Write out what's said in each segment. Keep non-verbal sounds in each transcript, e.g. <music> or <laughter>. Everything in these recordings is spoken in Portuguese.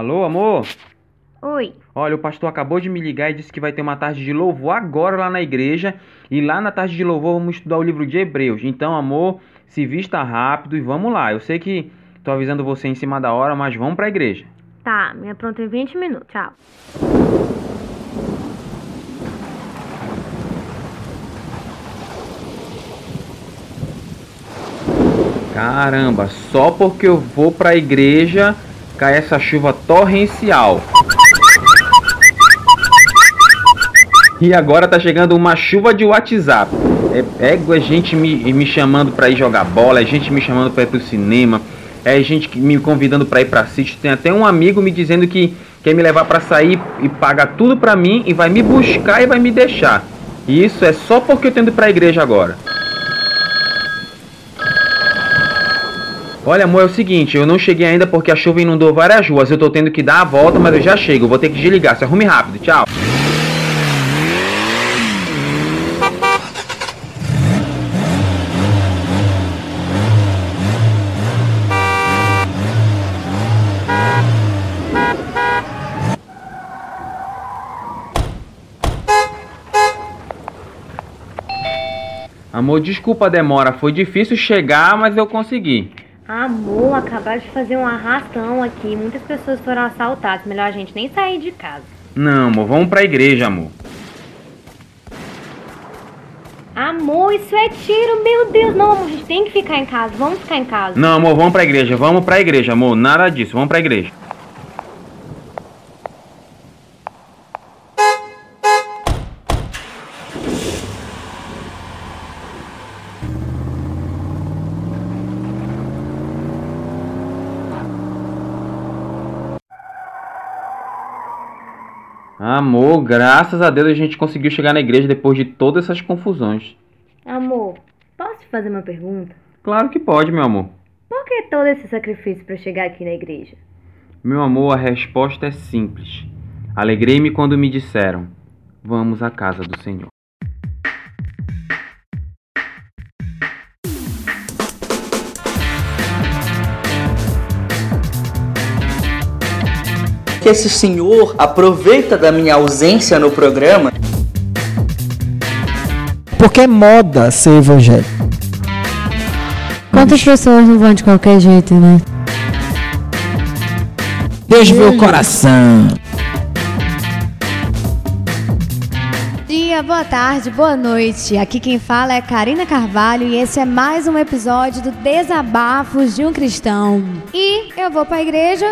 Alô, amor? Oi. Olha, o pastor acabou de me ligar e disse que vai ter uma tarde de louvor agora lá na igreja. E lá na tarde de louvor vamos estudar o livro de Hebreus. Então, amor, se vista rápido e vamos lá. Eu sei que tô avisando você em cima da hora, mas vamos pra igreja. Tá, me apronto em 20 minutos. Tchau. Caramba, só porque eu vou pra igreja cai essa chuva torrencial. E agora tá chegando uma chuva de WhatsApp. É, é, é gente me, me chamando pra ir jogar bola, é gente me chamando pra ir pro cinema, é gente me convidando pra ir pra sítio. Tem até um amigo me dizendo que quer me levar pra sair e paga tudo pra mim e vai me buscar e vai me deixar. E isso é só porque eu tô indo pra igreja agora. Olha, amor, é o seguinte, eu não cheguei ainda porque a chuva inundou várias ruas. Eu tô tendo que dar a volta, mas eu já chego. vou ter que desligar. Se arrume rápido. Tchau. Amor, desculpa a demora. Foi difícil chegar, mas eu consegui. Amor, acabaram de fazer um arrastão aqui. Muitas pessoas foram assaltadas. Melhor a gente nem sair de casa. Não, amor, vamos pra igreja, amor. Amor, isso é tiro, meu Deus. Não, amor, a gente tem que ficar em casa. Vamos ficar em casa. Não, amor, vamos pra igreja. Vamos pra igreja, amor. Nada disso. Vamos pra igreja. Amor, graças a Deus a gente conseguiu chegar na igreja depois de todas essas confusões. Amor, posso te fazer uma pergunta? Claro que pode, meu amor. Por que todo esse sacrifício para chegar aqui na igreja? Meu amor, a resposta é simples. Alegrei-me quando me disseram: Vamos à casa do Senhor. Que esse senhor aproveita da minha ausência no programa. Porque é moda ser evangélico. Quantas pessoas não vão de qualquer jeito, né? Deus vê o coração. dia, boa tarde, boa noite. Aqui quem fala é Karina Carvalho e esse é mais um episódio do Desabafos de um Cristão. E eu vou para a igreja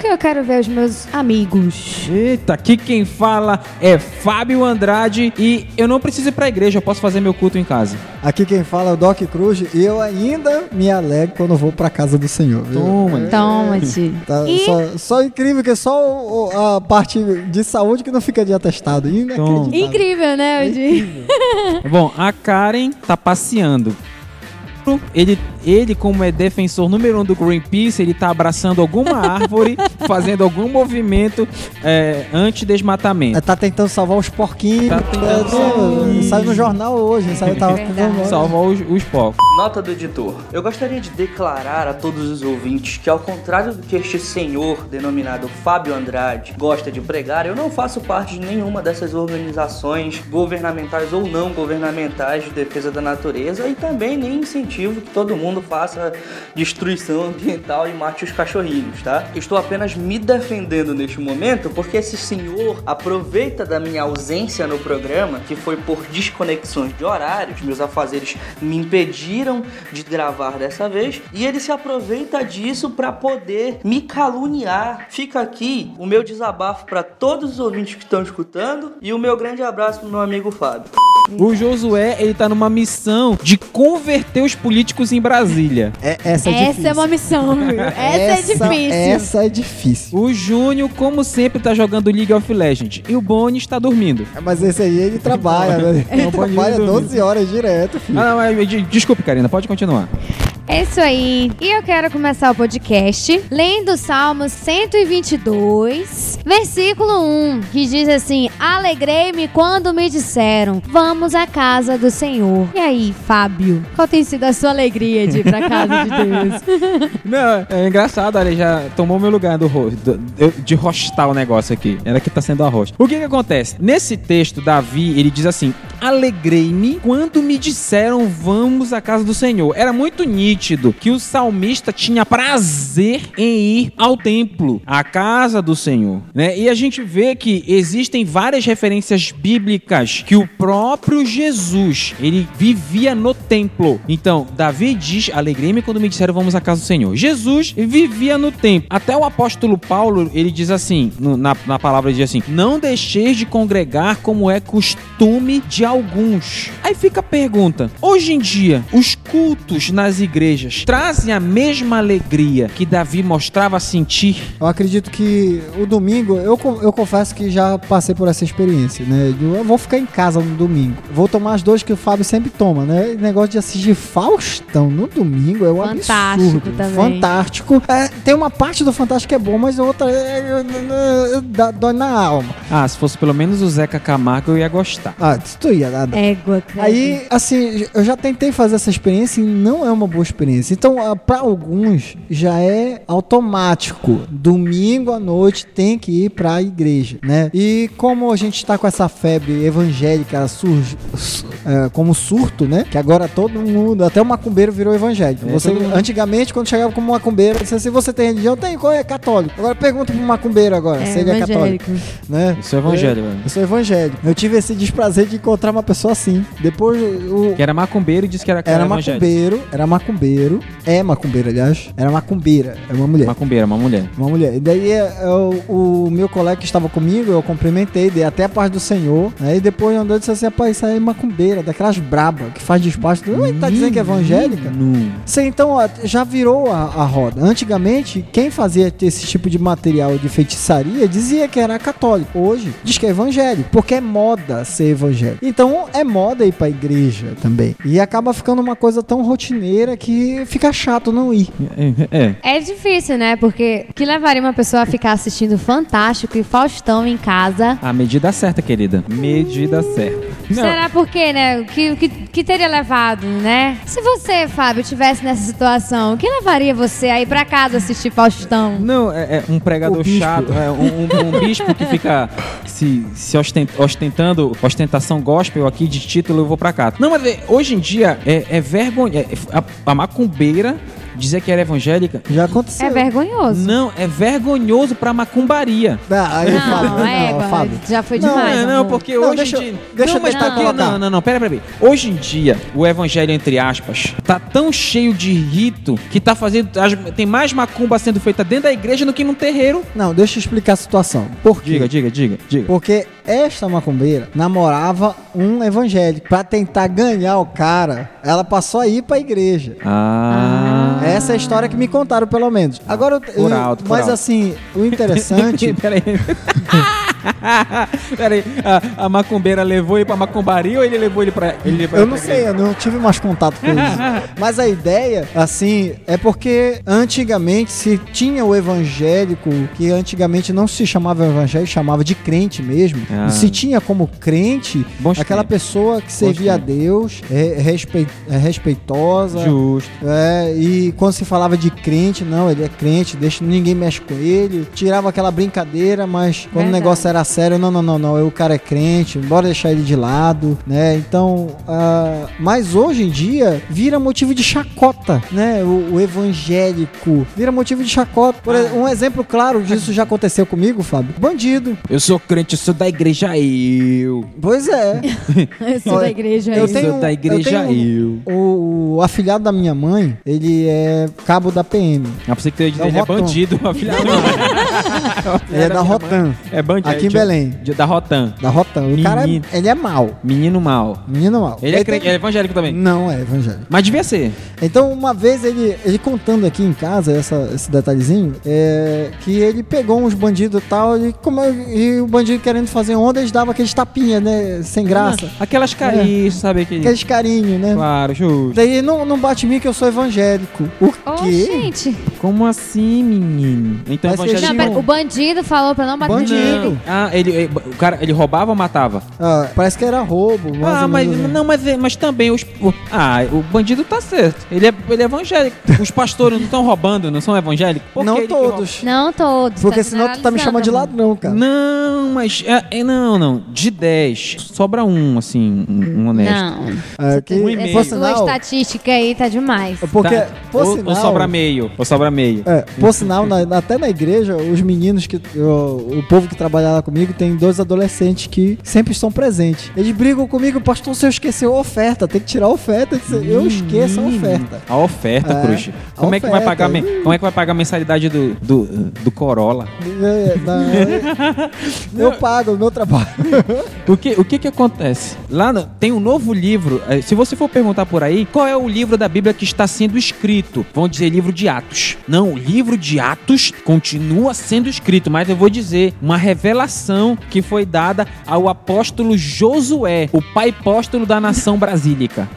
porque eu quero ver os meus amigos. Eita, aqui quem fala é Fábio Andrade e eu não preciso ir para a igreja, eu posso fazer meu culto em casa. Aqui quem fala é o Doc Cruz e eu ainda me alegro quando vou para casa do Senhor. Toma, é, Toma-te. Tá, e... só, só, incrível que é só a parte de saúde que não fica de atestado. Incrível, né? é Bom, a Karen tá passeando. Ele ele, como é defensor número um do Greenpeace, ele tá abraçando alguma árvore, <laughs> fazendo algum movimento é, anti-desmatamento. É, tá tentando salvar os porquinhos. Tá tentando... É, saiu no jornal hoje, saiu, tava é salvar os, os porcos. Nota do editor. Eu gostaria de declarar a todos os ouvintes que, ao contrário do que este senhor, denominado Fábio Andrade, gosta de pregar, eu não faço parte de nenhuma dessas organizações governamentais ou não governamentais de defesa da natureza e também nem incentivo que todo mundo mundo faça destruição ambiental e mate os cachorrinhos, tá? Estou apenas me defendendo neste momento porque esse senhor aproveita da minha ausência no programa, que foi por desconexões de horários, meus afazeres me impediram de gravar dessa vez, e ele se aproveita disso para poder me caluniar. Fica aqui o meu desabafo para todos os ouvintes que estão escutando e o meu grande abraço pro meu amigo Fábio. O Josué, ele tá numa missão de converter os políticos em Brasília. É, essa é essa difícil. é uma missão, viu? Essa, é essa, é difícil. Essa é difícil. O Júnior, como sempre, tá jogando League of Legends. E o Boni está dormindo. É, mas esse aí, ele trabalha, né? Ele trabalha 12 horas direto, filho. Ah, não, mas, desculpe, Karina, pode continuar. É isso aí. E eu quero começar o podcast lendo Salmos 122, versículo 1, que diz assim: Alegrei-me quando me disseram, vamos à casa do Senhor. E aí, Fábio, qual tem sido a sua alegria de ir pra casa de Deus? <laughs> Não, é engraçado, olha, já tomou meu lugar do, do- de rostar o negócio aqui. Era que tá sendo a rosta. O que que acontece? Nesse texto, Davi, ele diz assim: Alegrei-me quando me disseram vamos à casa do Senhor. Era muito nítido que o salmista tinha prazer em ir ao templo, à casa do Senhor, né? E a gente vê que existem várias referências bíblicas que o próprio Jesus, ele vivia no templo. Então, Davi diz: Alegrei-me quando me disseram vamos à casa do Senhor. Jesus vivia no templo. Até o apóstolo Paulo, ele diz assim, na, na palavra diz assim: Não deixeis de congregar como é costume de alguns. Aí fica a pergunta: hoje em dia, os cultos nas igrejas trazem a mesma alegria que Davi mostrava sentir? Eu acredito que o domingo, eu, eu confesso que já passei por essa experiência, né? Eu vou ficar em casa no domingo. Vou tomar as dores que o Fábio sempre toma, né? O negócio de assistir Faustão no domingo é um Fantástico absurdo. também. Fantástico. É, tem uma parte do Fantástico que é bom, mas outra é, é, é, dá- dói na alma. Ah, se fosse pelo menos o Zeca Camargo, eu ia gostar. Ah, isso tu ia nada. Égua, cara. Aí, assim, eu já tentei fazer essa experiência e não é uma boa experiência. Então, ah, pra alguns, já é automático. Domingo à noite tem que ir pra igreja, né? E como a gente tá com essa febre evangélica surge, su- é, como surto, né? Que agora todo mundo, até o macumbeiro virou evangélico. É, Você, antigamente, quando chegava como macumbeiro, você, se você tem religião, tem, qual é? Católico. Agora pergunta pro macumbeiro agora, é se ele é católico, evangélico. né? Isso é evangelho, velho. Eu sou evangélico. Eu tive esse desprazer de encontrar uma pessoa assim. Depois o, Que era macumbeiro e disse que era, era evangélico. macumbeiro, era macumbeiro, é macumbeiro, aliás. Era macumbeira, é uma mulher. Macumbeira, uma mulher. Uma mulher. E daí é, é, o, meu colega que estava comigo, eu cumprimentei, dei até a paz do Senhor. Aí depois andou e disse assim: rapaz, isso aí é macumbeira, daquelas braba, que faz despacho. Ui, tá dizendo que é evangélica? Não. Sim, então ó, já virou a, a roda. Antigamente, quem fazia esse tipo de material de feitiçaria dizia que era católico. Hoje, diz que é evangélico, porque é moda ser evangélico. Então, é moda ir pra igreja também. E acaba ficando uma coisa tão rotineira que fica chato não ir. É, é. É difícil, né? Porque o que levaria uma pessoa a ficar assistindo Fantástico e Faustão em casa? A medida certa, querida. Medida certa. Não, Será por quê, né? O que, que, que teria levado, né? Se você, Fábio, tivesse nessa situação, o que levaria você a ir pra casa assistir Faustão? Não, é, é um pregador chato, é um, um- um bispo que fica se, se ostent- ostentando ostentação gospel aqui de título, eu vou pra cá. Não, mas é, hoje em dia é, é vergonha. é- a, a macumbeira dizer que era evangélica. Já aconteceu. É vergonhoso. Não, é vergonhoso pra macumbaria. Ah, aí, Fábio, Não, é, Fábio. já foi Não, demais. não, não, porque Não, hoje deixa em dia. deixa não, eu mas tentar porque, não, não, não, pera, pera, pera. Hoje em dia, o evangelho, entre aspas, tá tão cheio de rito que tá fazendo. Tem mais macumba sendo feita dentro da igreja do que num terreiro. Não, deixa eu explicar a situação. Por quê? Diga, diga, diga, diga. Porque esta macumbeira namorava um evangélico. Pra tentar ganhar o cara, ela passou a ir pra igreja. Ah. Essa é a história que me contaram, pelo menos. Agora, eu- Por alto, por mas alto. assim, o interessante. <laughs> Peraí. <laughs> <laughs> Peraí, a, a macumbeira levou ele pra macumbaria ou ele levou ele pra. Ele levou Eu ele não pra sei, igreja? eu não tive mais contato com isso. <laughs> Mas a ideia, assim, é porque antigamente se tinha o evangélico, que antigamente não se chamava evangélico, chamava de crente mesmo. Ah. E se tinha como crente Bons aquela pessoa que servia a Deus, é, respei- é respeitosa. Justo. É, e quando se falava de crente, não, ele é crente, deixa ninguém mexe com ele. Tirava aquela brincadeira, mas quando o Verdade. negócio era sério, não, não, não, não, o cara é crente, bora deixar ele de lado, né? Então, ah, mas hoje em dia vira motivo de chacota, né? O, o evangélico vira motivo de chacota. Por um exemplo claro disso já aconteceu comigo, Fábio. Bandido. Eu sou crente, eu sou da igreja eu. Pois é. <laughs> Eu sou Olha, da igreja. eu aí. tenho- sou da igreja eu tenho- eu. O, o afilhado da minha mãe, ele é cabo da PM. Ah, pra você que É ele é bandido, a filha <laughs> <laughs> Ele é da Rotan. É bandido. Aqui em Belém. de- da Rotan. Da Rotan. O cara, Menino. ele é mau. Menino mal. Menino mau. Ele é, tem- é evangélico também. Não é evangélico. Mas devia ser. Então, uma vez ele, ele contando aqui em casa essa, esse detalhezinho, é que ele pegou uns bandidos e tal, e, como, e o bandido querendo fazer onda, eles davam aqueles tapinhas, né? Sem graça. Aquelas carinhas, sabe? Aquele... Aqueles carinhos, né? Claro, justo. Daí não, não bate em mim que eu sou evangélico. O Ô, quê? gente. Como assim, menino? Então evangélico... Não, pera, o bandido falou pra não bater Bandido. nele. Ah, ele, ele- o cara, ele roubava ou matava? Ah, parece que era roubo. ah, mas menos. não, mas, é- mas também os o- ah, o bandido tá certo. Ele é, ele é evangélico. <laughs> Os pastores não estão roubando, não são evangélicos? Por Não todos. Não todos. Porque tá senão tu tá me chamando de ladrão, cara. Não, mas é, não, não. De 10, sobra um, assim, um, um honesto. Não. É, que, Um e meio. Essa sinal, estatística aí tá demais. porque, Tá? por ou, sinal, ou sobra meio, ou sobra meio. É, por sinal, na- até na igreja, os meninos que. O, o povo que trabalha lá comigo tem dois adolescentes que sempre estão presentes. Eles brigam comigo, pastor, se eu esquecer a oferta, tem que tirar a oferta. Eu esqueço a oferta. A oferta, É, Cruz. Como é que vai pagar, como é que vai pagar a mensalidade do, do, do Corolla? É, na- <laughs> eu pago o meu trabalho. O que, o que que acontece? Lá no- tem um novo livro. eh, Se você for perguntar por aí, qual é o livro da Bíblia que está sendo escrito? Vão dizer livro de Atos. Não, o livro de Atos continua sendo escrito, mas eu vou dizer uma revelação que foi dada ao apóstolo Josué, o pai apóstolo da nação brasílica.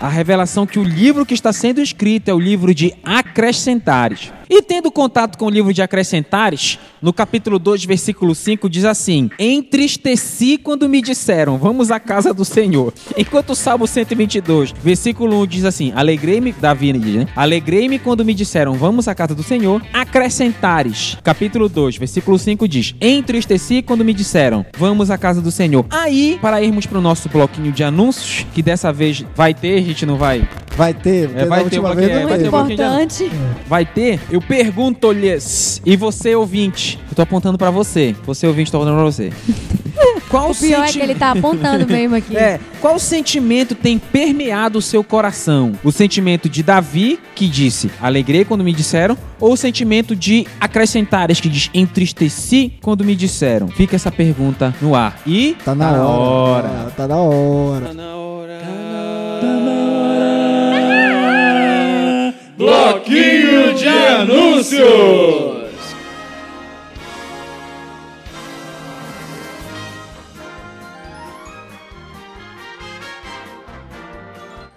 A revelação que o livro que está sendo escrito é o livro de Acrescentares. E tendo contato com o livro de Acrescentares, no capítulo 2, versículo 5, diz assim: Entristeci quando me disseram, vamos à casa do Senhor. Enquanto o Salmo 122, versículo 1 diz assim: Alegrei-me, Davi diz, né? Alegrei-me quando me disseram, vamos à casa do Senhor. Acrescentares, capítulo 2, versículo 5 diz: Entristeci quando me disseram, vamos à casa do Senhor. Aí, para irmos para o nosso bloquinho de anúncios, que dessa vez vai ter, a gente não vai Vai ter, porque É, vai ter, vez é, não vai ter um pouquinho de Importante. vai ter, eu pergunto-lhes, e você ouvinte, eu tô apontando pra você, você ouvinte, tô apontando pra você. <laughs> Qual O pior é senti- que ele tá apontando mesmo aqui. <laughs> É, qual sentimento tem permeado o seu coração? O sentimento de Davi, que disse, alegrei quando me disseram, ou o sentimento de acrescentares, que diz, entristeci quando me disseram? Fica essa pergunta no ar. E Tá na hora. Tá na hora. na hora. Bloquinho de anúncios.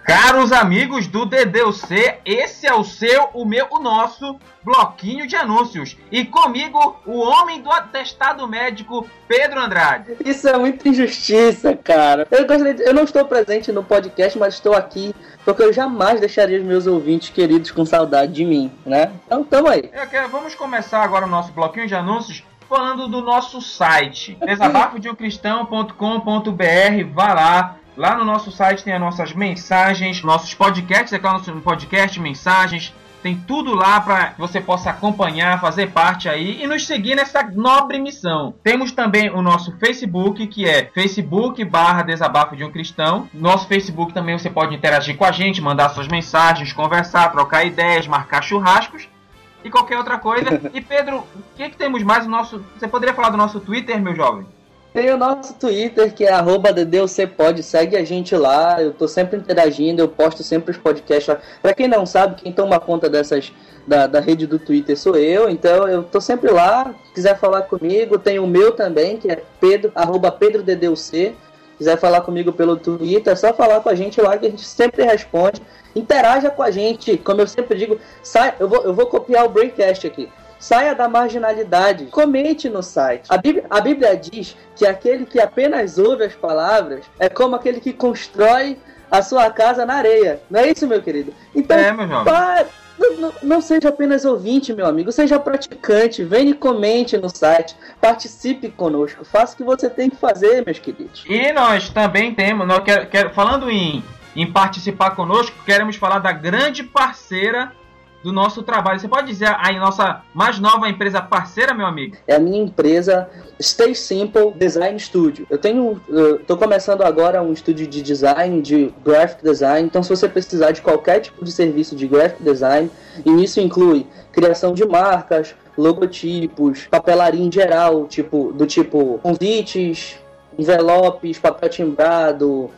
Caros amigos do DDUC, esse é o seu, o meu, o nosso bloquinho de anúncios. E comigo, o homem do atestado médico, Pedro Andrade. Isso é muita injustiça, cara. Eu, de- eu não estou presente no podcast, mas estou aqui porque eu jamais deixaria os meus ouvintes queridos com saudade de mim, né? Então tamo aí. Quero- vamos começar agora o nosso bloquinho de anúncios falando do nosso site, desabafodeumcristão.com.br, vá lá. Lá no nosso site tem as nossas mensagens, nossos podcasts, é claro, no podcast, mensagens, tem tudo lá para que você possa acompanhar, fazer parte aí e nos seguir nessa nobre missão. Temos também o nosso Facebook, que é Facebook barra Desabafo de um Cristão. Nosso Facebook também você pode interagir com a gente, mandar suas mensagens, conversar, trocar ideias, marcar churrascos e qualquer outra coisa. <laughs> E Pedro, o que, que temos mais no nosso. Você poderia falar do nosso Twitter, meu jovem? Tem o nosso Twitter, que é arroba DDUCPod, segue a gente lá, eu tô sempre interagindo, eu posto sempre os podcasts lá. Pra quem não sabe, quem toma conta dessas da, da rede do Twitter sou eu, então eu tô sempre lá, se quiser falar comigo, tem o meu também, que é Pedro, arroba PedroDDUC. Quiser falar comigo pelo Twitter, é só falar com a gente lá que a gente sempre responde. Interaja com a gente, como eu sempre digo, sai, eu vou, eu vou copiar o Braincast aqui. Saia da marginalidade. Comente no site. A Bíblia, a Bíblia diz que aquele que apenas ouve as palavras é como aquele que constrói a sua casa na areia. Não é isso, meu querido? Então, É, meu jovem. para- não, não- não seja apenas ouvinte, meu amigo. Seja praticante. Venha e comente no site. Participe conosco. Faça o que você tem que fazer, meus queridos. E nós também temos, nós quer, quer- falando em, em participar conosco, queremos falar da grande parceira do nosso trabalho. Você pode dizer a nossa mais nova empresa parceira, meu amigo? É a minha empresa Stay Simple Design Studio. Eu tenho, estou começando agora um estúdio de design, de graphic design. Então, se você precisar de qualquer tipo de serviço de graphic design, e isso inclui criação de marcas, logotipos, papelaria em geral, tipo do tipo convites, envelopes, papel timbrado,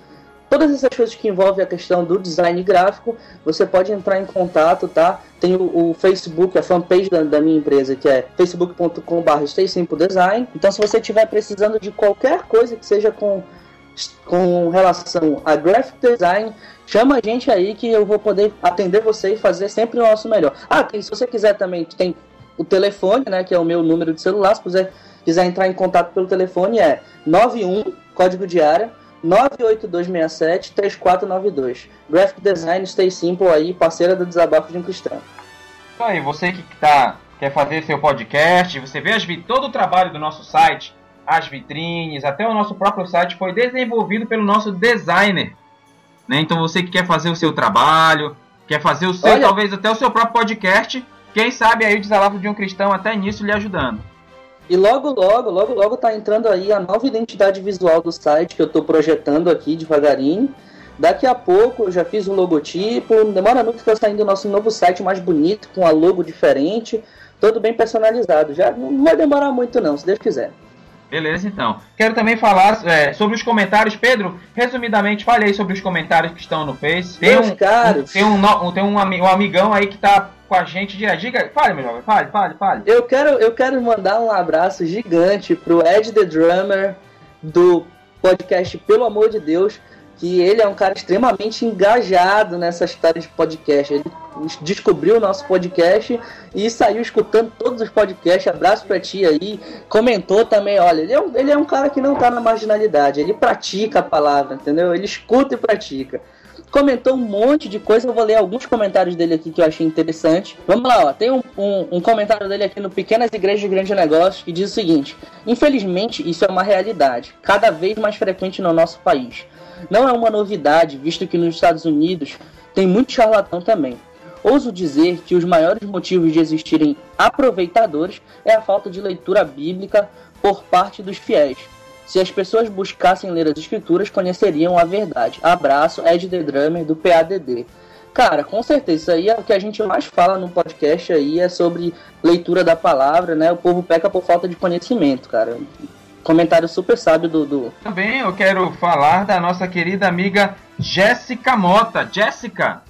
todas essas coisas que envolvem a questão do design gráfico, você pode entrar em contato, tá? Tem o, o Facebook, a fanpage da, da, minha empresa, que é facebook.com.br Design. Então, se você estiver precisando de qualquer coisa que seja com, com relação a graphic design, chama a gente aí que eu vou poder atender você e fazer sempre o nosso melhor. Ah, tem, se você quiser também, tem o telefone, né, que é o meu número de celular, se quiser, quiser entrar em contato pelo telefone é 91, código de área, 98267-3492. Graphic Design Stay Simple aí, parceira do Desabafo de um Cristão. Isso aí, você que tá, quer fazer seu podcast, você vê as, todo o trabalho do nosso site, as vitrines, até o nosso próprio site foi desenvolvido pelo nosso designer. Né? Então você que quer fazer o seu trabalho, quer fazer o seu, Olha. talvez até o seu próprio podcast, quem sabe aí o Desabafo de um Cristão até nisso lhe ajudando. E logo, logo, logo, logo tá entrando aí a nova identidade visual do site que eu tô projetando aqui devagarinho. Daqui a pouco eu já fiz um logotipo, não demora muito tá saindo o nosso novo site mais bonito, com a logo diferente, todo bem personalizado. Já não vai demorar muito não, se Deus quiser. Beleza, então. Quero também falar é, sobre os comentários. Pedro, resumidamente, fale aí sobre os comentários que estão no Face. Tem Meus um, caros. Um, tem um, tem um, um amigão aí que tá com a gente direto. Diga, fale, meu jovem, fale, fale, fale. Eu quero, eu quero mandar um abraço gigante pro Ed The Drummer do podcast Pelo Amor de Deus, que ele é um cara extremamente engajado nessa história de podcast. Ele descobriu o nosso podcast e saiu escutando todos os podcasts. Abraço pra ti aí. Comentou também, olha, ele é um, ele é um cara que não tá na marginalidade, ele pratica a palavra, entendeu? Ele escuta e pratica comentou um monte de coisa. Eu vou ler alguns comentários dele aqui que eu achei interessante. Vamos lá, ó. Tem um, um, um comentário dele aqui no Pequenas Igrejas de Grande Negócio que diz o seguinte: Infelizmente, isso é uma realidade, cada vez mais frequente no nosso país. Não é uma novidade, visto que nos Estados Unidos tem muito charlatão também. Ouso dizer que os maiores motivos de existirem aproveitadores é a falta de leitura bíblica por parte dos fiéis. Se as pessoas buscassem ler as escrituras, conheceriam a verdade. Abraço, Ed The Drummer, do PADD. Cara, com certeza, isso aí é o que a gente mais fala no podcast aí, é sobre leitura da palavra, né? O povo peca por falta de conhecimento, cara. Comentário super sábio do, do... Também eu quero falar da nossa querida amiga Jéssica Mota. Jéssica,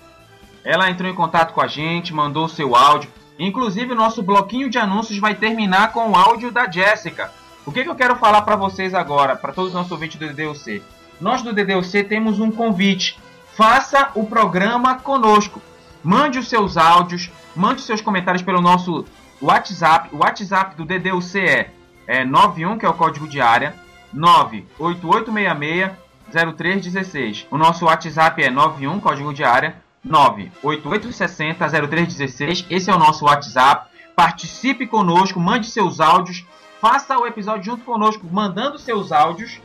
ela entrou em contato com a gente, mandou seu áudio. Inclusive, o nosso bloquinho de anúncios vai terminar com o áudio da Jéssica. O que, que eu quero falar para vocês agora, para todos os nossos ouvintes do DDUC? Nós do DDUC temos um convite. Faça o programa conosco. Mande os seus áudios, mande os seus comentários pelo nosso WhatsApp. O WhatsApp do DDUC é, é 91, que é o código de área, 98866-0316. O nosso WhatsApp é 91, código de área, 98860-0316. Esse é o nosso WhatsApp. Participe conosco, mande seus áudios faça o episódio junto conosco, mandando seus áudios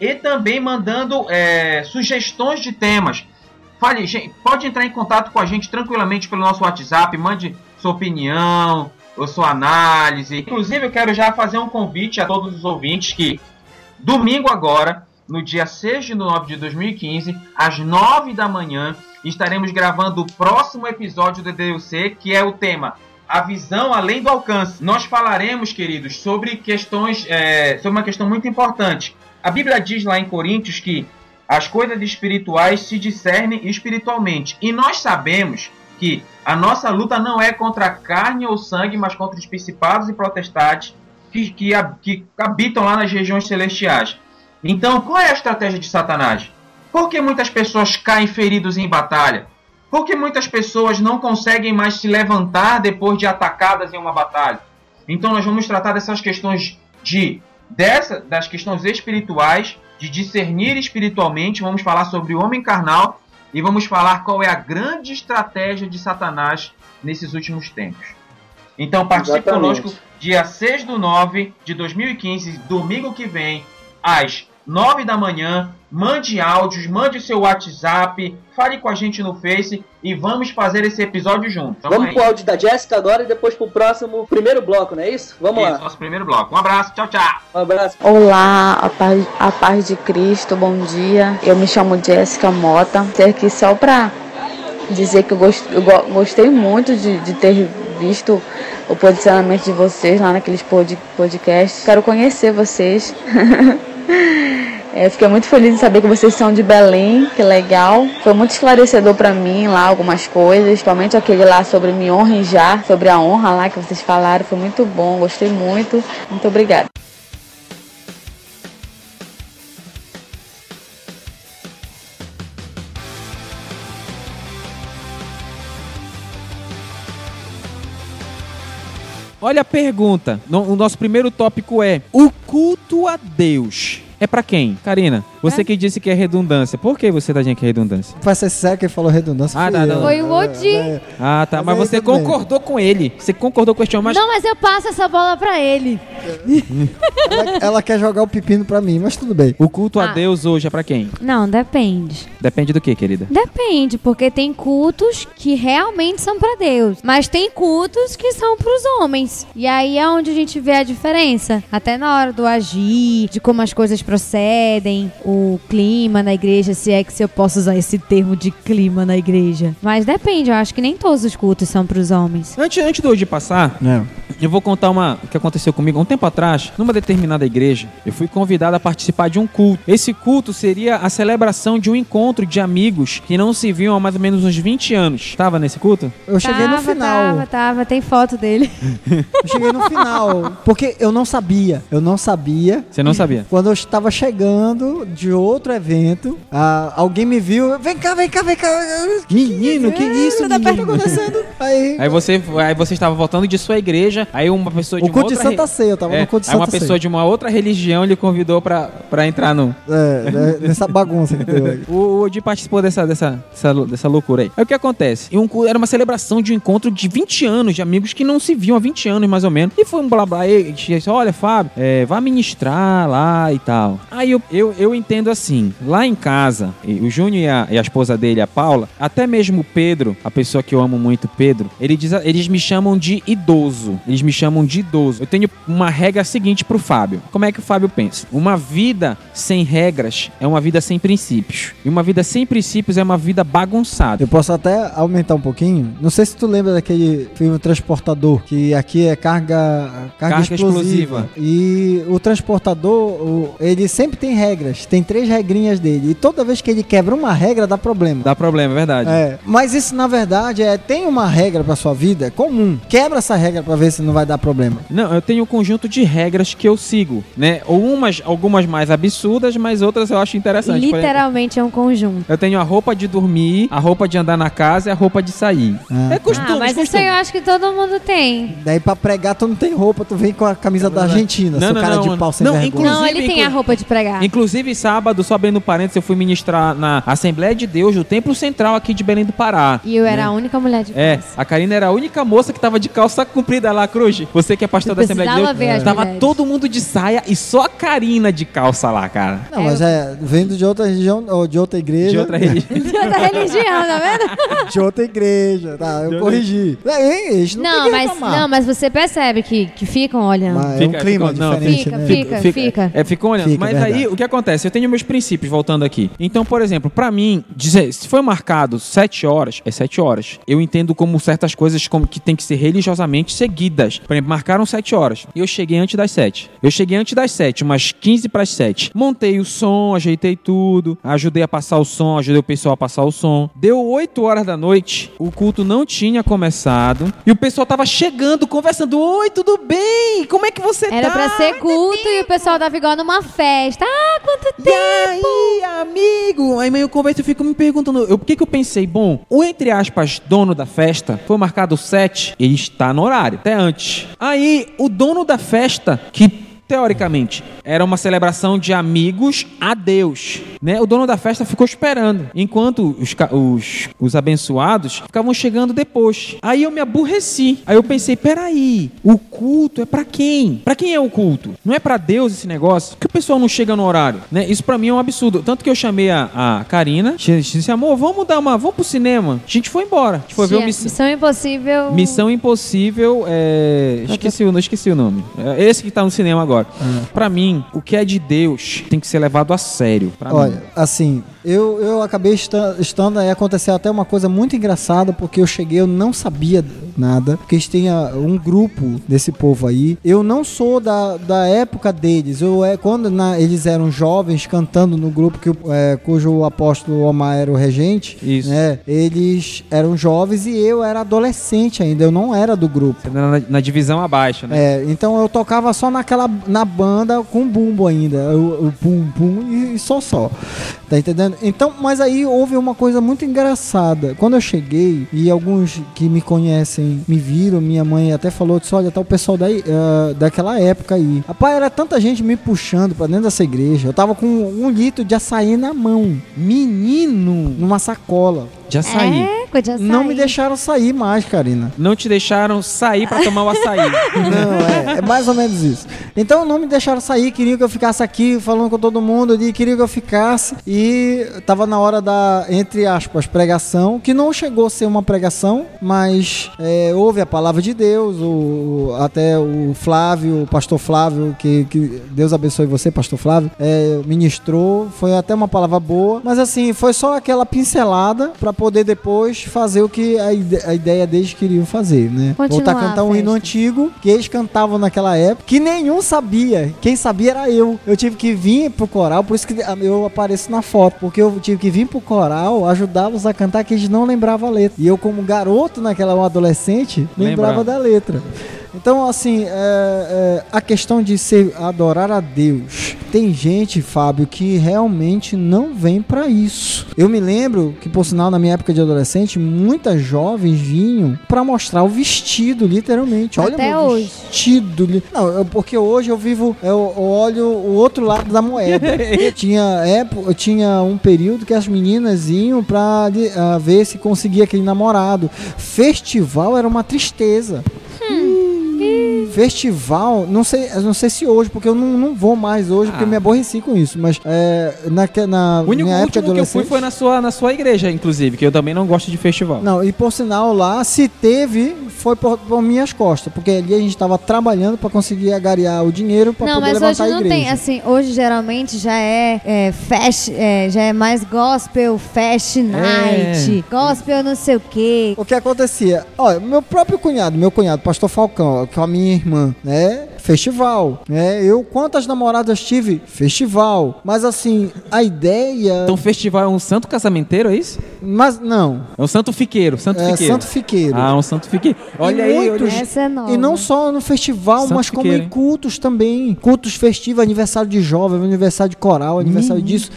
e também mandando é, sugestões de temas. Fale, gente, pode entrar em contato com a gente tranquilamente pelo nosso WhatsApp, mande sua opinião ou sua análise. Inclusive, eu quero já fazer um convite a todos os ouvintes que domingo agora, no dia 6 de novembro de 2015, às 9 da manhã, estaremos gravando o próximo episódio do DUC, que é o tema a visão além do alcance. Nós falaremos, queridos, sobre questões, é, sobre uma questão muito importante. A Bíblia diz lá em Coríntios que as coisas espirituais se discernem espiritualmente. E nós sabemos que a nossa luta não é contra carne ou sangue, mas contra os principados e protestados que, que, que habitam lá nas regiões celestiais. Então, qual é a estratégia de Satanás? Por que muitas pessoas caem feridos em batalha? Porque muitas pessoas não conseguem mais se levantar depois de atacadas em uma batalha. Então nós vamos tratar dessas questões de dessa das questões espirituais, de discernir espiritualmente, vamos falar sobre o homem carnal e vamos falar qual é a grande estratégia de Satanás nesses últimos tempos. Então participe conosco dia 6 do 9 de 2015, domingo que vem, às 9 da manhã. Mande áudios, mande seu WhatsApp, fale com a gente no Face e vamos fazer esse episódio junto. Tamo Vamos aí. pro áudio da Jéssica agora e depois pro próximo primeiro bloco, não é isso? Vamos é lá. o nosso primeiro bloco. Um abraço, tchau, tchau. Um abraço. Olá, a paz, a paz de Cristo, bom dia. Eu me chamo Jéssica Mota. Estou aqui só para dizer que eu, gost, eu go- gostei muito de, de ter visto o posicionamento de vocês lá naqueles pod, podcasts. Quero conhecer vocês. <laughs> É, fiquei muito feliz em saber que vocês são de Belém, que legal. Foi muito esclarecedor para mim lá algumas coisas, principalmente aquele lá sobre me honrar, sobre a honra lá que vocês falaram. Foi muito bom, gostei muito. Muito obrigada. Olha a pergunta. No- o nosso primeiro tópico é: o culto a Deus é pra quem? Karina, você que disse que é redundância. Por que você tá dizendo que é redundância? Pra ser sincero, quem falou redundância Ah, fui tá, eu. não. Foi o Odi. É, Ah, tá. Mas Mas você tudo bem. concordou com ele. Você concordou com este homem, mas Não, mas eu passo essa bola pra ele. ela, ela quer jogar o pepino pra mim, mas tudo bem. o culto a Ah. Deus hoje é pra quem? Não, depende. Depende do que, querida? Depende, porque tem cultos que realmente são pra Deus, mas tem cultos que são pros homens. E aí é onde a gente vê a diferença. Até na hora do agir, de como as coisas procedem, o clima na igreja, se é que se eu posso usar esse termo de clima na igreja. Mas depende, eu acho que nem todos os cultos são pros homens. Antes, antes do hoje passar, É. eu vou contar uma o que aconteceu comigo. Um tempo atrás, numa determinada igreja, eu fui convidado a participar de um culto. Esse culto seria a celebração de um encontro de amigos que não se viam há mais ou menos uns 20 anos. Tava nesse culto? Eu cheguei no Tava, final. Tava, tava, tem foto dele. <laughs> Eu cheguei no final. Porque eu não sabia. Eu não sabia. Você não sabia? Quando eu estava chegando de outro evento, ah, alguém me viu. Vem cá, vem cá, vem cá. Menino, que isso, Tá menino? acontecendo? <laughs> Aí, Aí você, aí você estava voltando de sua igreja, aí uma pessoa de o uma culto de outra Santa re- Ceia, eu tava É, no culto de aí uma Santa pessoa Ceia. de uma outra religião lhe convidou pra, pra entrar no. É, né, nessa bagunça que aí. <laughs> O, Odi participou dessa, dessa, dessa, dessa loucura aí. Aí o que acontece? Um era uma celebração de um encontro de 20 anos, de amigos que não se viam há 20 anos, mais ou menos. E foi um blá blá. E disse, olha, Fábio, é, vá ministrar lá e tal. Aí eu, eu, eu entendo assim, lá em casa, o Júnior e a, e a esposa dele, a Paula, até mesmo o Pedro, a pessoa que eu amo muito, Pedro, ele diz, eles me chamam de idoso. Eles me chamam de idoso. Eu tenho uma regra seguinte pro Fábio. Como é que o Fábio pensa? Uma vida sem regras é uma vida sem princípios. E uma vida sem princípios é uma vida bagunçada. Eu posso até aumentar um pouquinho. Não sei se tu lembra daquele filme Transportador, que aqui é carga, carga, Carga explosiva. explosiva. E o transportador, ele sempre tem regras. Tem três regrinhas dele. E toda vez que ele quebra uma regra, dá problema. Dá problema, é verdade. É, mas isso na verdade é tem uma regra pra sua vida, é comum. Quebra essa regra pra ver se não vai dar problema. Não, eu tenho um conjunto de regras que eu sigo, né? Umas, algumas mais absurdas, mas outras eu acho interessantes. Por exemplo, Literalmente é um conjunto. Eu tenho a roupa de dormir, a roupa de andar na casa e a roupa de sair. Ah. É costume, Ah, mas isso costume. aí eu acho que todo mundo tem. Daí pra pregar tu não tem roupa, tu vem com a camisa da Argentina, Não, seu não, cara não, de pau sem não, vergonha. Não, ele tem a roupa de pregar. Inclusive, sábado, só abrindo parênteses, eu fui ministrar na Assembleia de Deus do Templo Central aqui de Belém do Pará. E eu era a única mulher de É, calça. a Karina era a única moça que tava de calça comprida lá, Cruz. Você que é pastor da Assembleia de Deus. ver as Tava mulheres. todo mundo de saia e só a Karina de calça lá, cara. Não, mas é, vendo de outra região, ou de outra igreja. De outra religião. De outra religião, tá vendo? De outra igreja, tá? Eu corrigi. É, não, Não, mas, não, mas você percebe que, que ficam olhando. Mas é um Fica- clima fica- não, diferente, fica, né? fica. fica. É, ficam olhando. Fica, Mas verdade. aí, o que acontece? Eu tenho meus princípios, voltando aqui. Então, por exemplo, pra mim, dizer, se foi marcado sete horas, é sete horas. Eu entendo como certas coisas como que tem que ser religiosamente seguidas. Por exemplo, marcaram sete horas. E eu cheguei antes das sete. Eu cheguei antes das sete, umas 15 para as sete. Montei o som, ajeitei tudo, ajudei a passar o som, ajudei o pessoal a passar o som. Deu 8 horas da noite, o culto não tinha começado. E o pessoal tava chegando, conversando. Oi, tudo bem? Como é que você tá? Era pra ser culto e o pessoal tava igual numa festa. Ah, quanto E tempo! aí, amigo? Aí meio conversa, eu fico me perguntando, eu, por que que eu pensei, bom, o entre aspas dono da festa foi marcado 7, ele está no horário, até antes. Aí, o dono da festa, que teoricamente, era uma celebração de amigos a Deus. Né? O dono da festa ficou esperando, enquanto os, os, os abençoados ficavam chegando depois. Aí eu me aborreci. Aí eu pensei, peraí, o culto é pra quem? Pra quem é o culto? Não é pra Deus esse negócio? Por que o pessoal não chega no horário? Né? Isso pra mim é um absurdo. Tanto que eu chamei a, a Karina, disse, amor, vamos dar uma, vamos pro cinema. A gente foi embora. A gente foi ver o Missão. Missão Impossível. Missão Impossível, é... esqueci, o, esqueci o nome. É esse que tá no cinema agora. Pra mim, o que é de Deus tem que ser levado a sério. Pra mim. Olha, assim, eu, eu acabei esta- estando aí, aconteceu até uma coisa muito engraçada, porque eu cheguei, eu não sabia nada, porque eles têm um grupo desse povo aí. Eu não sou da, da época deles, eu é quando na- eles eram jovens cantando no grupo que, é, cujo apóstolo Omar era o regente, Isso. né? Eles eram jovens e eu era adolescente ainda, eu não era do grupo. Na, na divisão abaixo, né? É, então eu tocava só naquela na banda com bumbo ainda, o, o pum pum e, e só só. Tá entendendo? Então, mas aí houve uma coisa muito engraçada. Quando eu cheguei e alguns que me conhecem me viram, minha mãe até falou, disse, olha, tá o pessoal daí, ah, daquela época aí. Rapaz, era tanta gente me puxando pra dentro dessa igreja. Eu tava com um litro de açaí na mão, Menino, numa sacola. Já saí. É, de Não açaí. me deixaram sair mais, Karina. Não te deixaram sair pra tomar o açaí. <laughs> Não, é, é mais ou menos isso. Então não me deixaram sair, queriam que eu ficasse aqui falando com todo mundo, e queriam que eu ficasse. E tava na hora da, entre aspas, pregação, que não chegou a ser uma pregação, mas é, houve a palavra de Deus, o, até o Flávio, o pastor Flávio, que, que Deus abençoe você, pastor Flávio, é, ministrou, foi até uma palavra boa, mas assim, foi só aquela pincelada para poder depois fazer o que a, ide- a ideia deles queriam fazer, né? Continuar Voltar a cantar a um hino antigo que eles cantavam naquela época, que nenhum sabia. Quem sabia era eu. Eu tive que vir pro coral, por isso que eu apareço na foto, porque eu tive que vir pro coral, ajudá-los a cantar que eles não lembravam a letra. E eu, como garoto naquela um adolescente, lembrava Lembrava. da letra. Então, assim, é, é, a questão de ser adorar a Deus. Tem gente, Fábio, que realmente não vem pra isso. Eu me lembro que, por sinal, na minha época de adolescente, muitas jovens vinham pra mostrar o vestido, literalmente. Olha Até meu hoje. vestido. Não, porque hoje eu vivo, eu, olho o outro lado da moeda. <laughs> tinha época, tinha um período que as meninas iam pra ah, ver se conseguia aquele namorado. Festival era uma tristeza. Festival, não sei, não sei se hoje, porque eu não, não vou mais hoje, porque Ah. eu me aborreci com isso. Mas é, na, na O único minha época último que eu fui foi na sua, na sua igreja, inclusive, que eu também não gosto de festival. Não, e por sinal lá, se teve, foi por, por minhas costas, porque ali a gente estava trabalhando para conseguir agariar o dinheiro para Não, poder mas levantar hoje a não igreja. tem. Assim, hoje geralmente já é, é, fast, é, já é mais gospel, fast É. night, gospel não sei o quê. O que acontecia? Olha, meu próprio cunhado, meu cunhado, pastor Falcão, com a minha irmã, né? Festival, né? Eu quantas namoradas tive? Festival. Mas assim, a ideia, Então, festival é um santo casamenteiro, é isso? mas não, É um santo fiqueiro, santo é fiqueiro. Santo Fiqueiro. Ah, um santo fiqueiro. Olha aí, muitos-. Essa é nova. E não só no festival, Santo mas como Fiqueiro, em hein? cultos também. Cultos festivos, aniversário de jovem, aniversário de coral, aniversário disso.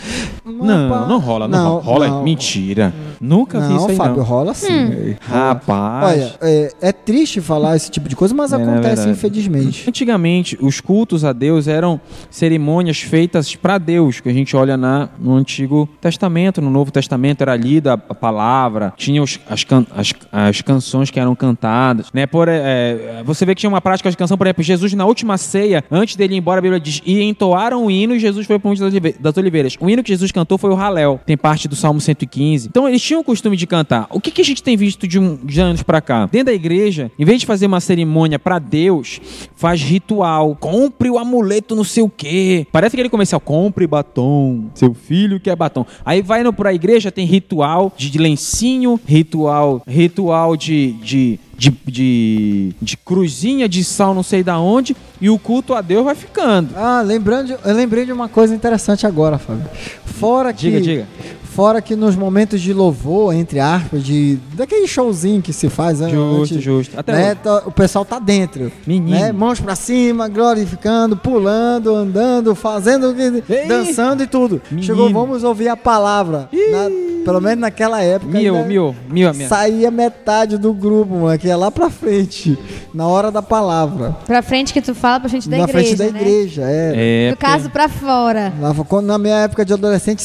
Não, não rola, não, rola. Rola, mentira. Nunca vi Não, isso aí, Fábio, não. rola sim. Rapaz. Olha, é, é triste falar esse tipo de coisa, mas É, na acontece, infelizmente. Antigamente, os cultos a Deus eram cerimônias feitas para Deus, que a gente olha na, no Antigo Testamento, no Novo Testamento era lida a palavra, tinha os- as, can- as- as canções que eram cantadas, né? Por, é, você vê que tinha uma prática de canção, por exemplo, Jesus na última ceia, antes dele ir embora, a Bíblia diz, e entoaram o hino e Jesus foi para o Monte das Oliveiras. O hino que Jesus cantou foi o Halel, tem parte do Salmo 115. Então eles tinham o costume de cantar. O que, que a gente tem visto de, um, de anos para cá? Dentro da igreja, em vez de fazer uma cerimônia para Deus, faz ritual. Compre o amuleto não sei o quê. Parece aquele comercial, compre batom, seu filho quer batom. Aí vai no, pra igreja, tem ritual de, de lencinho, ritual, ritual de, de, de, de, de cruzinha de sal não sei da onde, e o culto a Deus vai ficando. Ah, lembrando, de- eu lembrei de uma coisa interessante agora, Fábio. Fora que, Diga, diga. Fora que nos momentos de louvor, entre aspas, de daquele showzinho que se faz, né, Justo, antes, justo. Até né, tá- o pessoal tá dentro, Menino. né, mãos pra cima, glorificando, pulando, andando, fazendo, Ei! dançando e tudo. Menino. Chegou, vamos ouvir a palavra. Na- Pelo menos naquela época. Mil, mil, mil, mil. Saía metade do grupo, mano, que ia lá pra frente, na hora da palavra. Pra frente que tu fala, pra frente da na igreja, frente da né? igreja, é. É, No caso, pra fora. Lá, quando, na minha época de adolescente,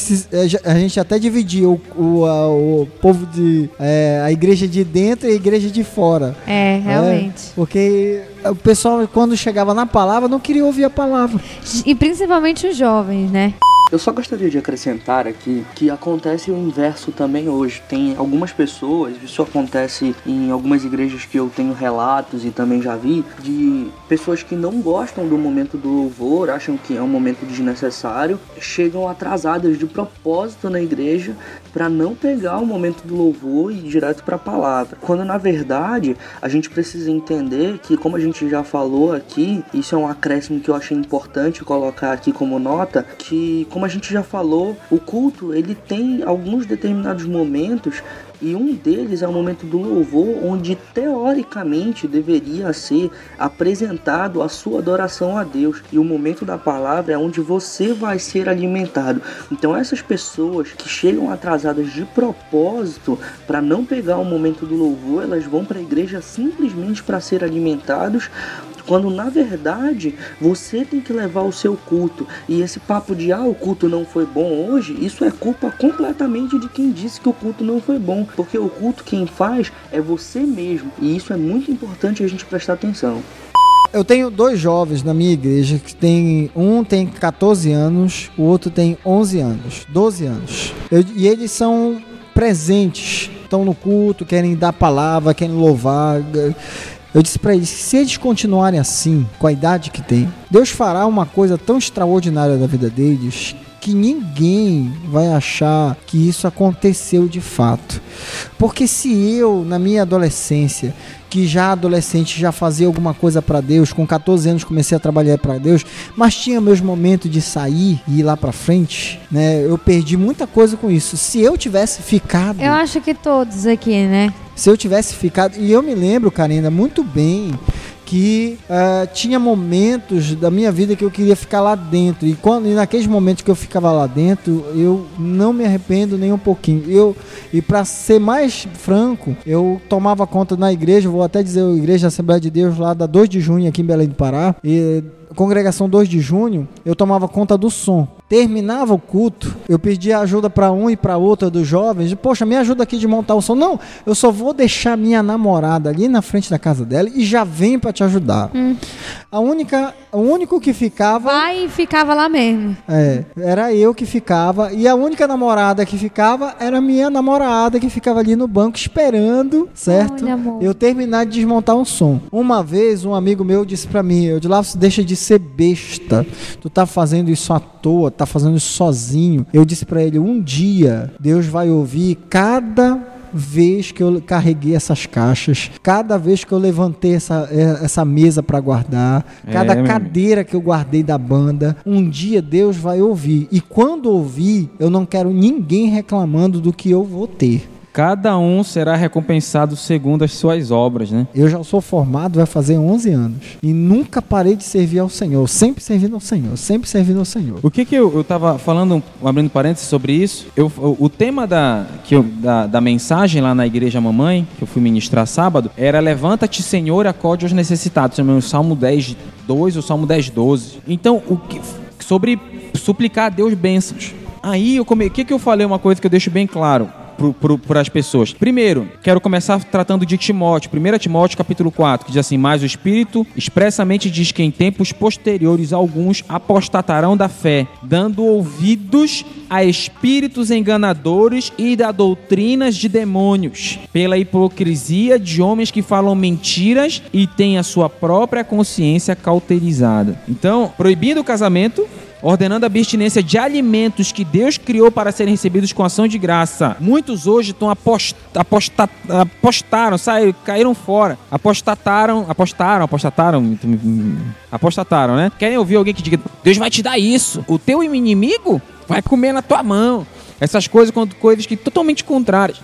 já- a gente até dividia o, o, a- o povo de. eh, a igreja de dentro e a igreja de fora. É, realmente. É, porque o pessoal, quando chegava na palavra, não queria ouvir a palavra. E principalmente os jovens, né? Eu só gostaria de acrescentar aqui que acontece o inverso também hoje. Tem algumas pessoas, isso acontece em algumas igrejas que eu tenho relatos e também já vi, de pessoas que não gostam do momento do louvor, acham que é um momento desnecessário, chegam atrasadas de propósito na igreja para não pegar o momento do louvor e ir direto para a palavra. Quando na verdade a gente precisa entender que, como a gente já falou aqui, isso é um acréscimo que eu achei importante colocar aqui como nota, que a gente já falou, o culto ele tem alguns determinados momentos e um deles é o momento do louvor, onde teoricamente deveria ser apresentado a sua adoração a Deus. E o momento da palavra é onde você vai ser alimentado. Então essas pessoas que chegam atrasadas de propósito para não pegar o momento do louvor, elas vão para a igreja simplesmente para ser alimentados quando na verdade você tem que levar o seu culto. E esse papo de ah, o culto não foi bom hoje, isso é culpa completamente de quem disse que o culto não foi bom. Porque o culto quem faz é você mesmo. E isso é muito importante a gente prestar atenção. Eu tenho dois jovens na minha igreja que tem um tem 14 anos, o outro tem 11 anos, 12 anos. Eu- e eles são presentes, estão no culto, querem dar palavra, querem louvar. Eu disse pra eles, se eles continuarem assim, com a idade que tem, Deus fará uma coisa tão extraordinária da vida deles que ninguém vai achar que isso aconteceu de fato. Porque se eu, na minha adolescência, que já adolescente já fazia alguma coisa para Deus, com 14 anos comecei a trabalhar para Deus, mas tinha meus momentos de sair e ir lá para frente, né? Eu perdi muita coisa com isso. Se eu tivesse ficado, Eu acho que todos aqui, né? se eu tivesse ficado, e eu me lembro, Karina, muito bem que ah, tinha momentos da minha vida que eu queria ficar lá dentro. E quando e naqueles momentos que eu ficava lá dentro eu não me arrependo nem um pouquinho. Eu e para ser mais franco eu tomava conta na igreja vou até dizer a igreja Assembleia de Deus lá da 2 de junho aqui em Belém do Pará. E congregação 2 de junho eu tomava conta do som terminava o culto eu pedia ajuda para um e para outra dos jovens poxa me ajuda aqui de montar o som não eu só vou deixar minha namorada ali na frente da casa dela e já venho para te ajudar a única o único que ficava Vai e ficava lá mesmo. é, era eu que ficava e a única namorada que ficava era minha namorada que ficava ali no banco esperando, certo? Olha, eu terminar de desmontar um som. Uma vez um amigo meu disse pra mim, eu de lá deixa de ser besta. Tu tá fazendo isso à toa, tá fazendo isso sozinho. Eu disse pra ele, um dia Deus vai ouvir cada vez que eu carreguei essas caixas, cada vez que eu levantei essa, eh, essa mesa para guardar, É, cada amigo. cadeira que eu guardei da banda, um dia Deus vai ouvir. E quando ouvir, eu não quero ninguém reclamando do que eu vou ter. Cada um será recompensado segundo as suas obras, né? Eu já sou formado, vai fazer 11 anos. E nunca parei de servir ao Senhor. Sempre servindo ao Senhor. Sempre servindo ao Senhor. O que que eu, eu tava falando, abrindo parênteses sobre isso, eu, o, o tema da, que eu- da, da mensagem lá na Igreja Mamãe, que eu fui ministrar sábado, era Levanta-te, Senhor, e acode aos necessitados. O Salmo 10, 2 ou Salmo 10, 12. Então, o que, sobre suplicar a Deus bênçãos. Aí, o que que eu falei? Uma coisa que eu deixo bem claro para as pessoas. Primeiro, quero começar tratando de Timóteo, 1 Timóteo capítulo 4, que diz assim: Mas o Espírito expressamente diz que em tempos posteriores alguns apostatarão da fé, dando ouvidos a espíritos enganadores e da doutrinas de demônios, pela hipocrisia de homens que falam mentiras e têm a sua própria consciência cauterizada. Então, proibindo o casamento, ordenando a abstinência de alimentos que Deus criou para serem recebidos com ação de graça. Muitos hoje estão apost, aposta, apostaram, saíram, caíram fora, apostataram, apostaram, apostataram, apostataram, né? Querem ouvir alguém que diga: Deus vai te dar isso. O teu inimigo vai comer na tua mão. Essas coisas, coisas que totalmente contrárias.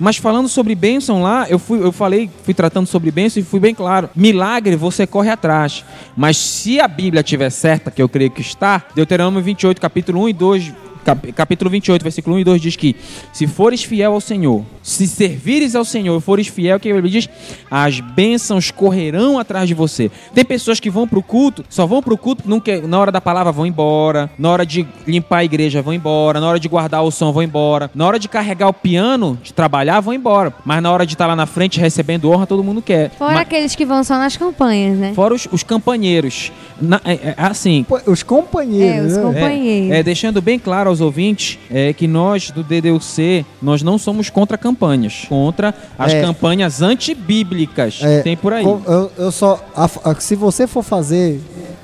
Mas falando sobre bênção lá, eu, fui, eu falei, fui tratando sobre bênção e fui bem claro. Milagre você corre atrás. Mas se a Bíblia estiver certa, que eu creio que está, Deuteronômio 28, capítulo 1 e 2, cap- capítulo 28, versículo 1 e 2 diz que se fores fiel ao Senhor, se servires ao Senhor e fores fiel, que a Bíblia diz, as bênçãos correrão atrás de você. Tem pessoas que vão pro culto, só vão pro culto não quer- na hora da palavra vão embora, na hora de limpar a igreja vão embora, na hora de guardar o som vão embora, na hora de carregar o piano, de trabalhar vão embora, mas na hora de estar lá na frente recebendo honra todo mundo quer. Fora Mas- aqueles que vão só nas campanhas, né? Fora os, os campanheiros. Na- é- é assim, Os companheiros. É, os né? companheiros. é, deixando bem claro aos ouvintes é, que nós do DDUC, nós não somos contra campanhas, contra as É. campanhas antibíblicas É, que tem por aí. Eu, eu só. a- a- se você for fazer,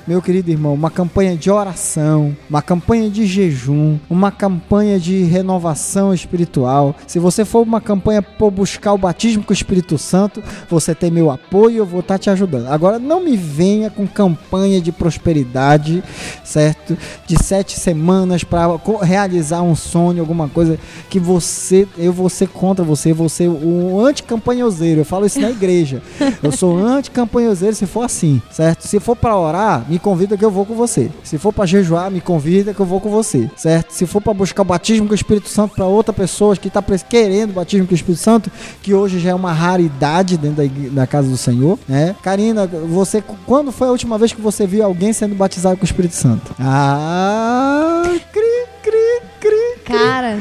meu querido irmão, uma campanha de oração, uma campanha de jejum, uma campanha de renovação espiritual, se você for uma campanha por buscar o batismo com o Espírito Santo, você tem meu apoio, eu vou estar te ajudando. Agora, não me venha com campanha de prosperidade, certo? De sete semanas para realizar um sonho, alguma coisa que você, eu vou ser contra você, ser um anticampanhoseiro. Eu falo isso na igreja. Eu sou anticampanhoseiro se for assim, certo? Se for para orar, me convida que eu vou com você. Se for para jejuar, me convida que eu vou com você, certo? Se for para buscar o batismo com o Espírito Santo para outra pessoa que está querendo o batismo com o Espírito Santo, que hoje já é uma raridade dentro da, da casa do Senhor, né? Karina, você quando foi a última vez que você viu alguém sendo batizado com o Espírito Santo? Ah, cri, cri, cri. Cara,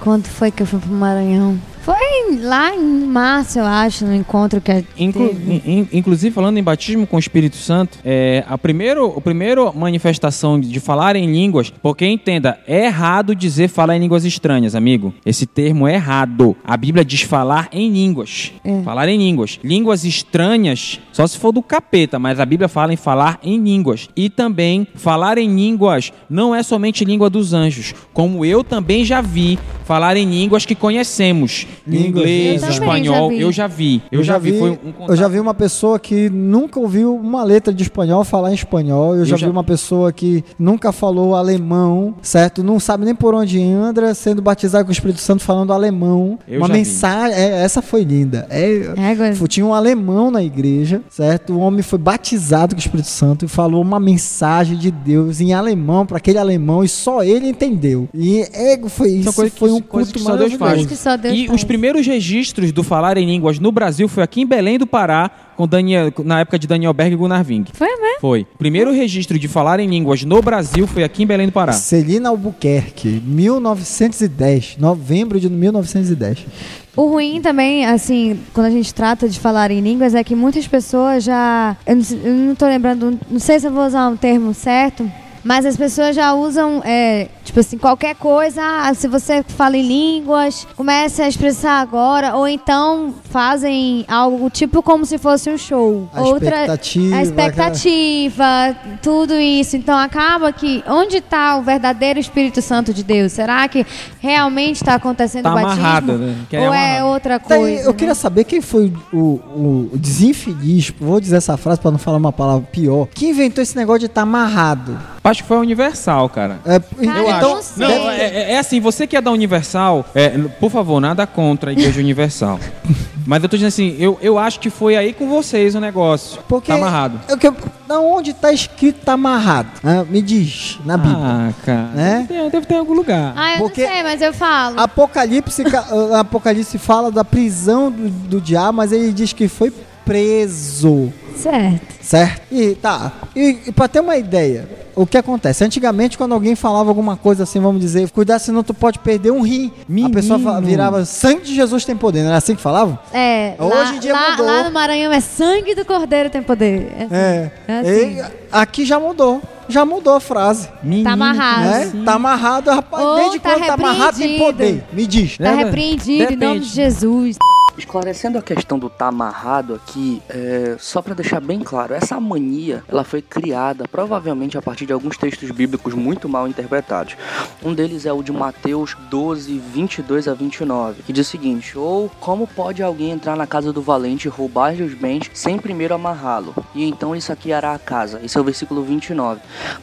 quando foi que eu fui pro Maranhão? Foi lá em março, eu acho, no encontro que a Inclu- in- inclusive, falando em batismo com o Espírito Santo, é, a primeiro, a primeira manifestação de falar em línguas, porque entenda, é errado dizer falar em línguas estranhas, amigo. Esse termo é errado. A Bíblia diz falar em línguas. É. Falar em línguas. Línguas estranhas, só se for do capeta, mas a Bíblia fala em falar em línguas. E também, falar em línguas não é somente língua dos anjos, como eu também já vi falar em línguas que conhecemos. Línguas, Inglês, eu espanhol, já vi. eu já vi. Eu, já vi, foi um eu já vi uma pessoa que nunca ouviu uma letra de espanhol falar em espanhol. Eu, já, já- vi uma pessoa que nunca falou alemão, certo? Não sabe nem por onde anda, sendo batizado com o Espírito Santo falando alemão. Eu uma já vi. mensagem, é, essa foi linda. É. Foi- Tinha um alemão na igreja, certo? O homem foi batizado com o Espírito Santo e falou uma mensagem de Deus em alemão para aquele alemão e só ele entendeu. E é, foi isso, que- foi um culto que só Deus faz. Só Deus e faz. os primeiros registros do falar em línguas no Brasil foi aqui em Belém do Pará, com Daniel, na época de Daniel Berg e Gunnar Ving. Foi mesmo? Foi. O primeiro registro de falar em línguas no Brasil foi aqui em Belém do Pará. Celina Albuquerque, 1910, novembro de 1910. O ruim também, assim, quando a gente trata de falar em línguas, é que muitas pessoas já. Eu não, eu não tô lembrando, não sei se eu vou usar um termo certo. Mas as pessoas já usam, é, tipo assim, qualquer coisa. ah, se você fala em línguas, comece a expressar agora. Ou então fazem algo tipo como se fosse um show. A Outra, expectativa, A expectativa, tudo isso. Então acaba que. Onde está o verdadeiro Espírito Santo de Deus? Será que realmente está acontecendo Tá o batismo? amarrado, né? É Ou é amarrado. outra Tá aí, coisa? eu queria né? saber quem foi o, o, o desinfeliz, vou dizer essa frase para não falar uma palavra pior, que inventou esse negócio de estar amarrado. Acho que foi a Universal, cara. É, Cara, então, eu não sei. Não, é, é- é assim, você que é da Universal, é, por favor, nada contra a Igreja Universal. <laughs> Mas eu tô dizendo assim, eu, eu acho que foi aí com vocês o negócio. porque Tá amarrado. Eu, que, da onde tá escrito tá amarrado? Ah, me diz, na Bíblia. Ah, cara. Né? Deve, ter, deve ter em algum lugar. Ah, eu Porque- não sei, mas eu falo. Apocalipse, ca- <laughs> Apocalipse fala da prisão do, do diabo, mas ele diz que foi preso. Certo. Certo? E tá. E, e pra ter uma ideia, o que acontece? Antigamente, quando alguém falava alguma coisa assim, vamos dizer, cuidado, senão tu pode perder um rim. A pessoa Menino. virava sangue de Jesus tem poder, não era assim que falavam? É, Hoje lá, em dia lá, mudou. lá no Maranhão é sangue do cordeiro tem poder. É, assim. É. É assim. E aqui já mudou. Já mudou a frase. Menino, Tá amarrado. Né? Tá amarrado, rapaz. Ou desde tá quando tá amarrado tem repreendido. poder? Me diz. Tá É, repreendido em nome depende. de Jesus. Esclarecendo a questão do tá amarrado aqui, é, só para deixar bem claro, essa mania ela foi criada provavelmente a partir de alguns textos bíblicos muito mal interpretados. Um deles é o de Mateus 12, 22 a 29, que diz o seguinte: Ou como pode alguém entrar na casa do valente e roubar-lhe os bens sem primeiro amarrá-lo? E então ele saqueará a casa. Esse é o versículo 29.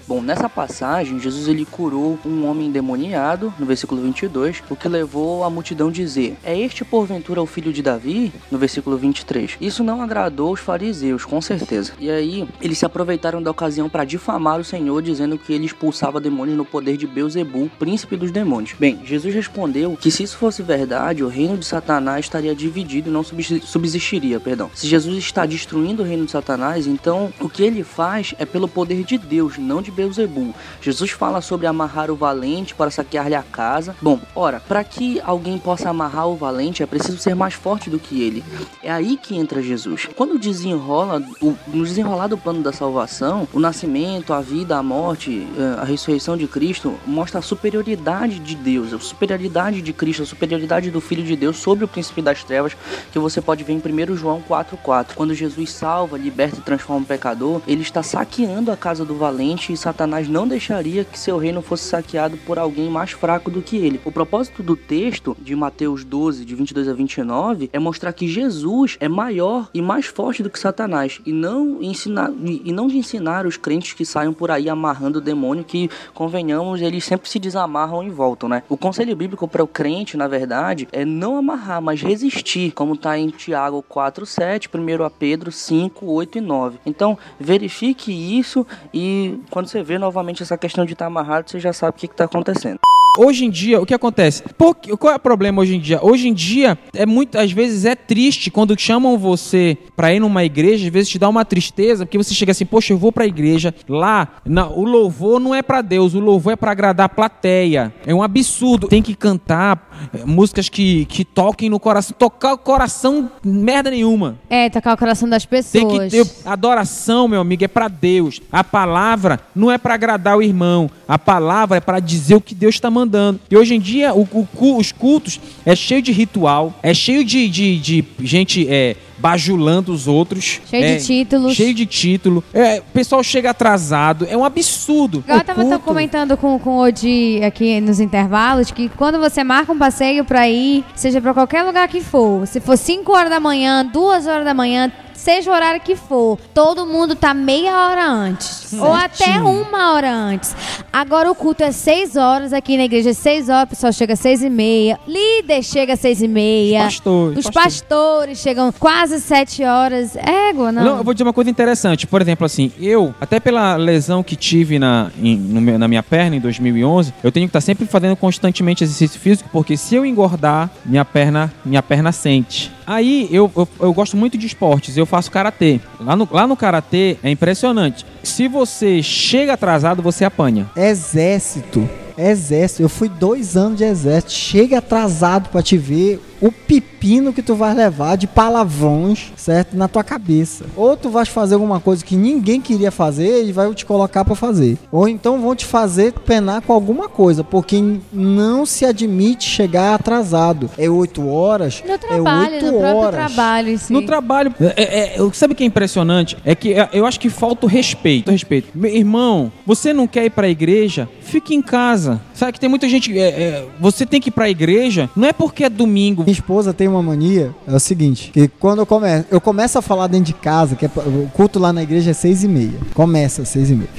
Bom, nessa passagem, Jesus ele curou um homem endemoniado, no versículo 22, o que levou a multidão a dizer: É este porventura o filho de de Davi, no versículo 23. Isso não agradou os fariseus, com certeza. E aí, eles se aproveitaram da ocasião para difamar o Senhor, dizendo que ele expulsava demônios no poder de Beuzebu, príncipe dos demônios. Bem, Jesus respondeu que se isso fosse verdade, o reino de Satanás estaria dividido e não subsistiria, perdão. Se Jesus está destruindo o reino de Satanás, então o que ele faz é pelo poder de Deus, não de Beuzebu. Jesus fala sobre amarrar o valente para saquear-lhe a casa. Bom, ora, para que alguém possa amarrar o valente, é preciso ser mais forte do que ele. É aí que entra Jesus. Quando desenrola, o, no desenrolar do plano da salvação, o nascimento, a vida, a morte, eh, a ressurreição de Cristo mostra a superioridade de Deus, a superioridade de Cristo, a superioridade do Filho de Deus sobre o príncipe das trevas, que você pode ver em 1 João 4,4. Quando Jesus salva, liberta e transforma o pecador, ele está saqueando a casa do valente e Satanás não deixaria que seu reino fosse saqueado por alguém mais fraco do que ele. O propósito do texto de Mateus 12, de 22 a 29, é mostrar que Jesus é maior e mais forte do que Satanás e não ensinar e não de ensinar os crentes que saiam por aí amarrando o demônio que convenhamos eles sempre se desamarram e voltam, né? O conselho bíblico para o crente, na verdade, é não amarrar, mas resistir, como está em Tiago 4:7, 1 a Pedro 5, 8 e 9. Então, verifique isso e quando você vê novamente essa questão de estar tá amarrado, você já sabe o que está acontecendo. Hoje em dia, o que acontece? Por, qual é o problema hoje em dia? Hoje em dia, é muito, às vezes é triste quando chamam você para ir numa igreja, às vezes te dá uma tristeza, porque você chega assim, poxa, eu vou para a igreja, lá, o louvor não é para Deus, o louvor é para agradar a plateia. É um absurdo. Tem que cantar é, músicas que, que toquem no coração, tocar o coração, merda nenhuma. É, tocar o coração das pessoas. Tem que ter adoração, meu amigo, é para Deus. A palavra não é para agradar o irmão, a palavra é para dizer o que Deus está mandando mandando. E hoje em dia, o, o, os cultos é cheio de ritual, é cheio de, de, de gente é, bajulando os outros. Cheio é, de títulos. Cheio de título. É, o pessoal chega atrasado. É um absurdo. Eu estava comentando com, com o Odi aqui nos intervalos que quando você marca um passeio para ir, seja para qualquer lugar que for, se for 5 horas da manhã, 2 horas da manhã, seja o horário que for, todo mundo tá meia hora antes. Certinho. Ou até uma hora antes. Agora o culto é seis horas, aqui na igreja é seis horas, o pessoal chega às seis e meia. Líder chega às seis e meia. Os pastores. Os pastores, pastores chegam quase sete horas. Égua, não. não. Eu vou dizer uma coisa interessante. Por exemplo, assim, eu, até pela lesão que tive na, em, na minha perna em 2011, eu tenho que estar sempre fazendo constantemente exercício físico, porque se eu engordar, minha perna, minha perna sente. Aí eu, eu, eu, gosto muito de esportes, eu faço karatê. Lá no, lá no karatê é impressionante. Se você chega atrasado, você apanha. Exército. Exército. Eu fui dois anos de exército. Chega atrasado para te ver o pepino que tu vai levar de palavrões, certo? Na tua cabeça. Ou tu vais fazer alguma coisa que ninguém queria fazer e vai te colocar para fazer. Ou então vão te fazer penar com alguma coisa, porque não se admite chegar atrasado. É oito horas. No trabalho, é no horas. próprio trabalho. Sim. No trabalho. É, é, sabe o que é impressionante? É que é, eu acho que falta o respeito. respeito. Meu irmão, você não quer ir para a igreja? Fique em casa. Sabe que tem muita gente. É, é, você tem que ir para a igreja, não é porque é domingo minha esposa tem uma mania, é o seguinte, que quando eu começo, eu começo a falar dentro de casa, que é, o culto lá na igreja é seis e meia. Começa às seis e meia.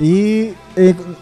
E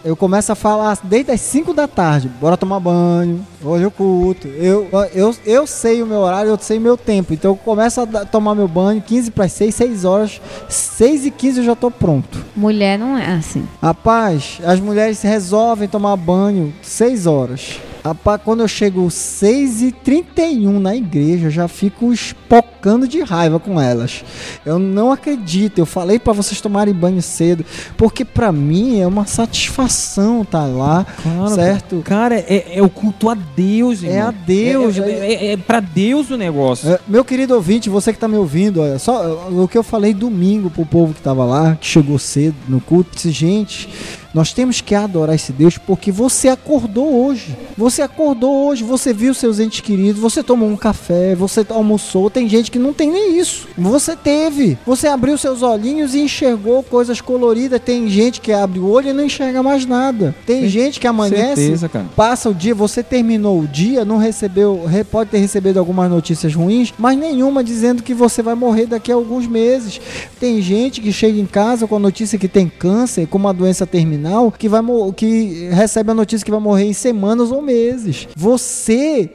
eu começo a falar desde as 5 da tarde, bora tomar banho, hoje o culto. Eu, eu, eu sei o meu horário, eu sei o meu tempo. Então eu começo a tomar meu banho, 15 para 6, 6 horas, 6 e 15 eu já tô pronto. Mulher não é assim. Rapaz, as mulheres resolvem tomar banho 6 horas. Rapaz, quando eu chego 6h31 na igreja, eu já fico espocando de raiva com elas. Eu não acredito. Eu falei para vocês tomarem banho cedo, porque para mim é uma satisfação estar tá lá, claro, certo? Cara, é, é, o culto a Deus, irmão. É a Deus. É, é, é, é para Deus o negócio. É, meu querido ouvinte, você que tá me ouvindo, olha, só o que eu falei domingo pro povo que tava lá, que chegou cedo no culto, disse, gente nós temos que adorar esse Deus porque você acordou hoje. Você acordou hoje, você viu seus entes queridos, você tomou um café, você almoçou. Tem gente que não tem nem isso. Você teve. Você abriu seus olhinhos e enxergou coisas coloridas. Tem gente que abre o olho e não enxerga mais nada. Tem Sim, gente que amanhece, certeza, passa o dia, você terminou o dia, não recebeu, pode ter recebido algumas notícias ruins, mas nenhuma dizendo que você vai morrer daqui a alguns meses. Tem gente que chega em casa com a notícia que tem câncer, com uma doença terminal terminal que vai que recebe a notícia que vai morrer em semanas ou meses. Você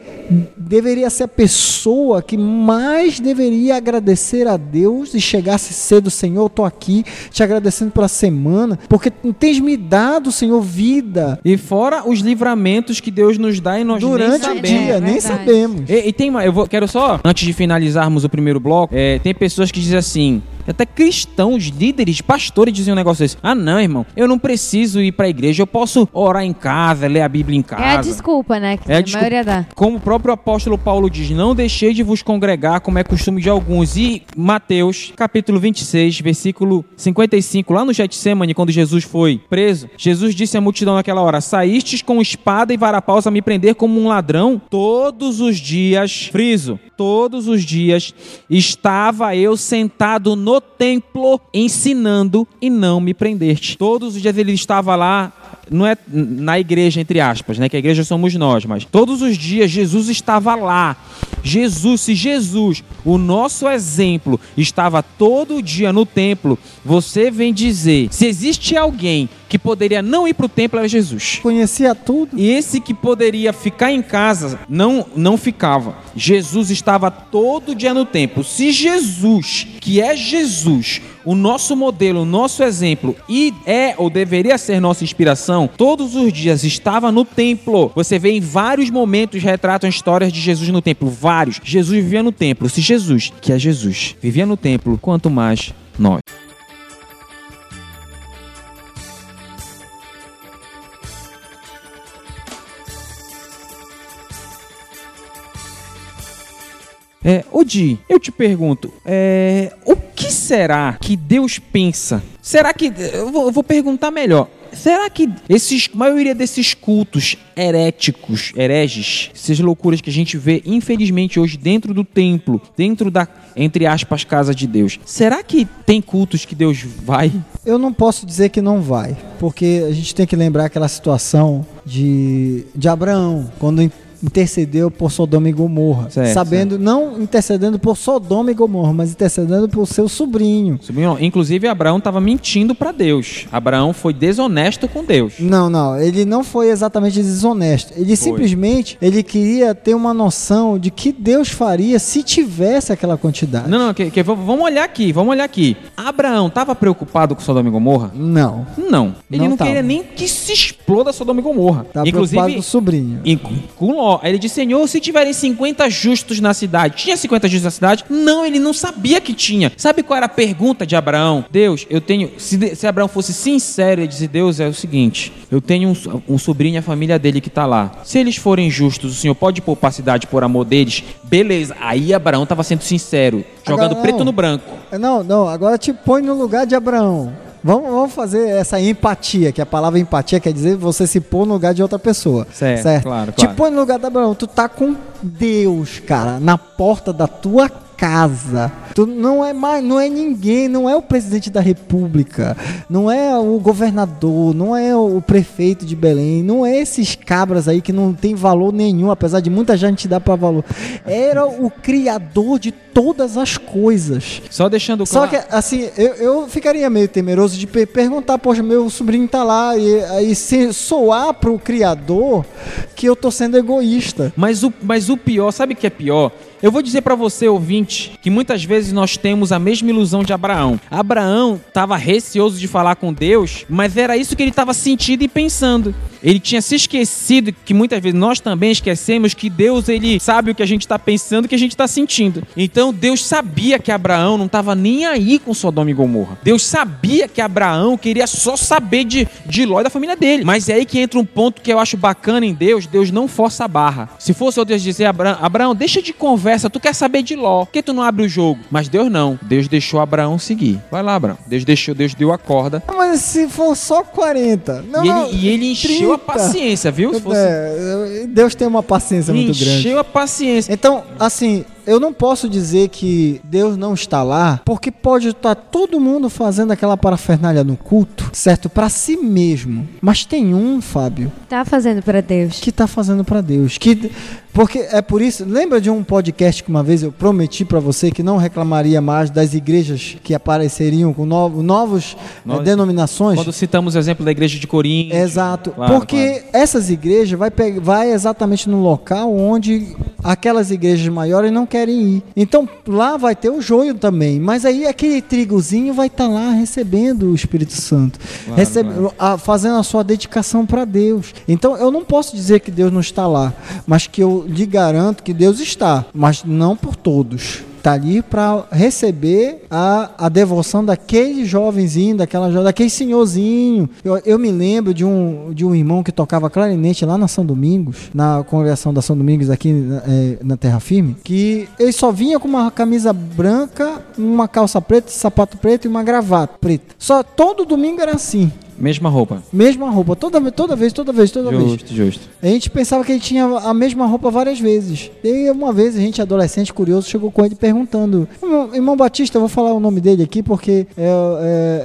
deveria ser a pessoa que mais deveria agradecer a Deus e chegasse cedo, Senhor, eu tô aqui te agradecendo pela semana, porque tens me dado, Senhor, vida E fora os livramentos que Deus nos dá e nós nem durante o sabemos. dia, É nem sabemos. E, e tem uma, eu vou, quero só, antes de finalizarmos o primeiro bloco, é, tem pessoas que dizem assim, até cristãos, líderes, pastores dizem um negócio desse. Ah, não, irmão, eu não preciso ir pra igreja, eu posso orar em casa, ler a Bíblia em casa. É a desculpa, né? Que É a a desculpa. maioria dá. Como o próprio apóstolo Paulo diz, não deixei de vos congregar, como é costume de alguns. E Mateus, capítulo 26, versículo 55, lá no Getsemane, quando Jesus foi preso, Jesus disse à multidão naquela hora: Saístes com espada e varapaus a me prender como um ladrão? Todos os dias, friso, todos os dias, estava eu sentado no templo ensinando e não me prendeste. Todos os dias ele estava lá não é na igreja, entre aspas, né? Que a igreja somos nós, mas todos os dias Jesus estava lá. Jesus, se Jesus, o nosso exemplo, estava todo dia no templo, você vem dizer, se existe alguém que poderia não ir para o templo, era Jesus. Conhecia tudo. E esse que poderia ficar em casa, não, não ficava. Jesus estava todo dia no templo. Se Jesus, que é Jesus, o nosso modelo, o nosso exemplo, e é ou deveria ser nossa inspiração, todos os dias estava no templo. Você vê em vários momentos retratam histórias de Jesus no templo. Vários. Jesus vivia no templo. Se Jesus, que é Jesus, vivia no templo, quanto mais nós. É, Odi, eu te pergunto, é, o que será que Deus pensa? Será que. Eu vou, eu vou perguntar melhor. Será que esses, maioria desses cultos heréticos, hereges, essas loucuras que a gente vê, infelizmente, hoje dentro do templo, dentro da, entre aspas, casa de Deus, será que tem cultos que Deus vai? Eu não posso dizer que não vai, porque a gente tem que lembrar aquela situação de, de Abraão, quando intercedeu por Sodoma e Gomorra, Certo, sabendo, não intercedendo por Sodoma e Gomorra, mas intercedendo por seu sobrinho. Sobrinho, Inclusive, Abraão estava mentindo para Deus. Abraão foi desonesto com Deus. Não, não, ele não foi exatamente desonesto. Ele simplesmente ele queria ter uma noção de que Deus faria se tivesse aquela quantidade. Não, não, que, que- vamos olhar aqui, vamos olhar aqui. Abraão estava preocupado com Sodoma e Gomorra? Não. Não. Ele Não não, tava. queria nem que se exploda Sodoma e Gomorra. Tá preocupado com o sobrinho. em- com Ló. Aí ele disse: Senhor, se tiverem 50 justos na cidade. Tinha 50 justos na cidade? Não, ele não sabia que tinha. Sabe qual era a pergunta de Abraão? Deus, eu tenho. Se, se Abraão fosse sincero, ele dizia: Deus, é o seguinte: eu tenho um, um sobrinho e a família dele que tá lá. Se eles forem justos, o senhor pode poupar a cidade por amor deles? Beleza. Aí Abraão tava sendo sincero, jogando Agora, preto no branco. Não, não, agora te põe no lugar de Abraão. Vamos, vamos fazer essa empatia, que a palavra empatia quer dizer você se pôr no lugar de outra pessoa. Certo, claro, Te claro. põe no lugar de Abraão. Tu tá com Deus, cara, na porta da tua casa. Tu não é mais, não é ninguém, não é o presidente da república, não é o governador, não é o prefeito de Belém, não é esses cabras aí que não tem valor nenhum, apesar de muita gente dar para valor. Era o criador de todas as coisas. Só deixando Só claro. que, assim, eu, eu ficaria meio temeroso de pe- perguntar, poxa, meu sobrinho tá lá e aí se soar pro criador que eu tô sendo egoísta. Mas o, mas o pior, sabe o que é pior? Eu vou dizer pra você, ouvinte, que muitas vezes nós temos a mesma ilusão de Abraão. Abraão estava receoso de falar com Deus, mas era isso que ele estava sentindo e pensando. Ele tinha se esquecido que muitas vezes nós também esquecemos que Deus ele sabe o que a gente está pensando, o que a gente está sentindo. Então Deus sabia que Abraão não estava nem aí com Sodoma e Gomorra. Deus sabia que Abraão queria só saber de, de Ló e da família dele. Mas é aí que entra um ponto que eu acho bacana em Deus. Deus não força a barra. Se fosse eu Deus dizer Abraão, Abraão, deixa de conversa, tu quer saber de Ló. Por que tu não abre o jogo? Mas Deus não. Deus deixou Abraão seguir. Vai lá, Abraão. Deus deixou, Deus deu a corda. Mas se for só 40. Não, e, não, ele, e ele encheu a 30. paciência, viu? Se fosse, É, Deus tem uma paciência ele muito grande. encheu a paciência. Então, assim, eu não posso dizer que Deus não está lá, porque pode estar todo mundo fazendo aquela parafernália no culto, certo? Para si mesmo. Mas tem um, Fábio, Tá fazendo pra Deus. que tá fazendo para Deus, que Porque é por isso, lembra de um podcast que uma vez eu prometi pra você que não reclamaria mais das igrejas que apareceriam com novo, novos eh, Nós- denominações? Quando citamos o exemplo da igreja de Corinto. Exato, Claro, porque essas igrejas vai, vai exatamente no local onde aquelas igrejas maiores não querem ir. Então lá vai ter o joio também, mas aí aquele trigozinho vai estar lá recebendo o Espírito Santo, Claro, recebe- claro. a- fazendo a sua dedicação para Deus. Então eu não posso dizer que Deus não está lá, mas que eu lhe garanto que Deus está, mas não por todos. Está ali para receber a, a devoção daquele jovenzinho, daquela daquele senhorzinho. Eu, eu me lembro de um, de um irmão que tocava clarinete lá na São Domingos, na congregação da São Domingos aqui eh, na Terra Firme, que ele só vinha com uma camisa branca, uma calça preta, sapato preto e uma gravata preta. Só todo domingo era assim. Mesma roupa. Mesma roupa, toda, toda vez, toda vez, toda vez. Justo, justo. A gente pensava que ele tinha a mesma roupa várias vezes. E uma vez a gente, adolescente, curioso, chegou com ele perguntando: Irmão, Batista, eu vou falar o nome dele aqui porque é,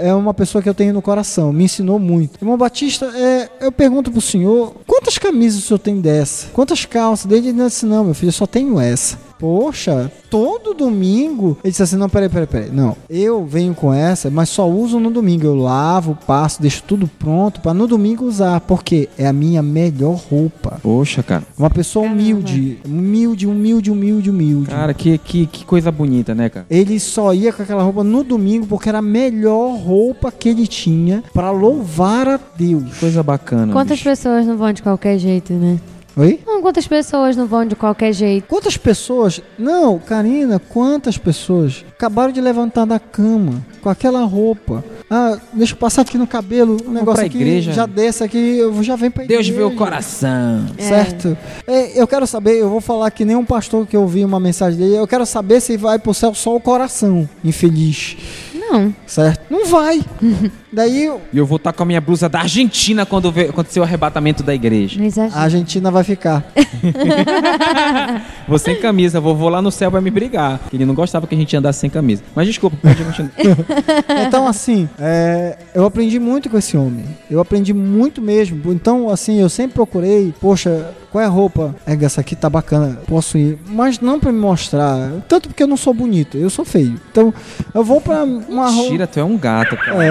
é, é uma pessoa que eu tenho no coração, me ensinou muito. Irmão Batista, é, eu pergunto pro senhor: quantas camisas o senhor tem dessa? Quantas calças? Ele disse: não, meu filho, eu só tenho essa. Poxa, todo domingo. Ele disse assim: não, peraí, peraí, peraí. Não, eu venho com essa, mas só uso no domingo. Eu lavo, passo, deixo tudo pronto para no domingo usar, porque é a minha melhor roupa. Poxa, cara. Uma pessoa humilde, humilde, humilde, humilde, humilde. Cara, que, que, que coisa bonita, né, cara? Ele só ia com aquela roupa no domingo porque era a melhor roupa que ele tinha para louvar a Deus. Coisa bacana. Quantas bicho. pessoas não vão de qualquer jeito, né? Oi? Não, quantas pessoas não vão de qualquer jeito? Quantas pessoas. Não, Karina, quantas pessoas acabaram de levantar da cama com aquela roupa? Ah, deixa eu passar aqui no cabelo, um negócio pra aqui, igreja. já desce aqui, eu já venho pra Deus igreja. vê o coração. Certo? É, eu quero saber, eu vou falar que nem um pastor que eu vi uma mensagem dele, eu quero saber se vai pro céu só o coração infeliz. Não. Certo? Não vai. <laughs> Daí E eu vou estar com a minha blusa da Argentina quando acontecer o arrebatamento da igreja. A Argentina vai ficar. <laughs> Vou sem camisa, vou, vou lá no céu vai me brigar. que Ele não gostava que a gente andasse sem camisa. Mas desculpa, pode continuar. <laughs> Então, assim, é, eu aprendi muito com esse homem. Eu aprendi muito mesmo. Então, assim, eu sempre procurei, poxa, qual é a roupa? É, essa aqui tá bacana, posso ir. Mas não pra me mostrar. Tanto porque eu não sou bonito, eu sou feio. Então, eu vou pra uma roupa. Tira, tu é um gato, cara. É,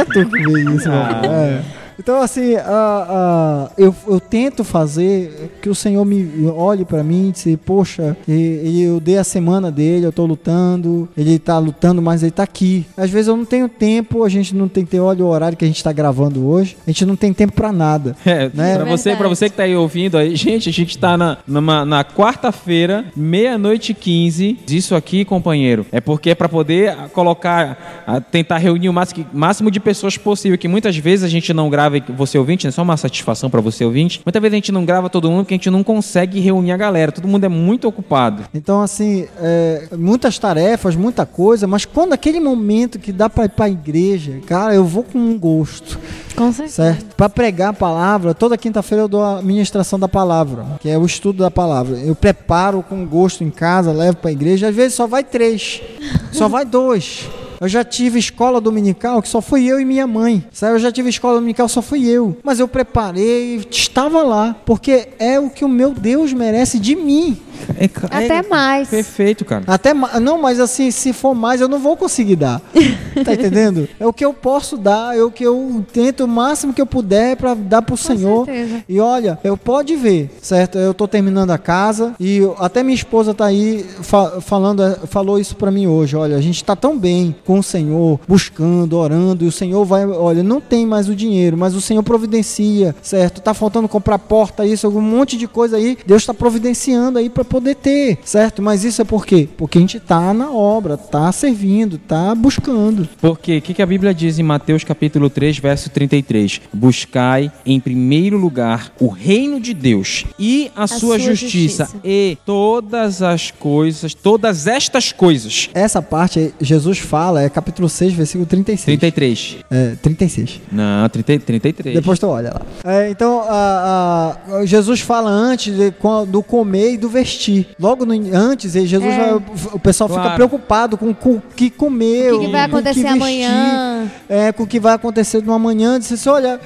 então, isso é tu É. Então, assim, a- a- eu, eu tento fazer que o Senhor me olhe pra mim e disse, poxa, eu dei a semana dele, eu tô lutando, ele tá lutando, mas ele tá aqui. Às vezes eu não tenho tempo, a gente não tem tempo, olha o horário que a gente tá gravando hoje, a gente não tem tempo pra nada. É, Né? pra, você, pra você que tá aí ouvindo aí, gente, a gente tá na, numa- na quarta-feira, meia-noite e 15. Isso aqui, companheiro, é porque é pra poder colocar, tentar reunir o máximo, máximo de pessoas possível, que muitas vezes a gente não grava, e você ouvinte, né? Só uma satisfação pra você ouvinte. Muitas vezes a gente não grava todo mundo porque a gente não consegue reunir a galera. Todo mundo é muito ocupado. Então, assim, é, muitas tarefas, muita coisa, mas quando aquele momento que dá pra ir pra igreja, cara, eu vou com um gosto. Com certeza. Certo? Para pregar a palavra, toda quinta-feira eu dou a ministração da palavra, que é o estudo da palavra. Eu preparo com gosto em casa, levo para a igreja. Às vezes só vai três, só vai dois. Eu já tive escola dominical que só fui eu e minha mãe. Sabe? Eu já tive escola dominical só fui eu. Mas eu preparei, estava lá, porque é o que o meu Deus merece de mim. É, ca- Até é mais. Perfeito, cara. Até não, mas assim, se for mais, eu não vou conseguir dar. tá <laughs> entendendo? É o que eu posso dar, é o que eu tento o máximo que eu puder para dar pro Senhor. certeza. E olha, eu pode ver, certo? Eu tô terminando a casa e eu- até minha esposa tá aí fa- falando, eh, falou isso para mim hoje. Olha, a gente tá tão bem com o Senhor, buscando, orando, e o Senhor vai, olha, não tem mais o dinheiro, mas o Senhor providencia, certo? Tá faltando comprar porta, isso, algum monte de coisa aí. Deus tá providenciando aí para poder ter, certo? Mas isso é por quê? Porque a gente tá na obra, tá servindo, tá buscando. Porque o que, que a Bíblia diz em Mateus capítulo 3, verso 33? Buscai em primeiro lugar o reino de Deus e a, sua, sua justiça, justiça. e todas as coisas, todas estas coisas. Essa parte aí, Jesus fala, é capítulo 6, versículo 36. 33. É, 36. Não, 30, 33. Depois tu olha lá. É, então, a- a- Jesus fala antes de- do comer e do vestir. Logo no, antes, aí Jesus, É. vai- o pessoal fica Claro. preocupado com, com o que comer, O que que vai com o acontecer vestir, amanhã? É, com o que vai acontecer no amanhã. Disse assim, olha,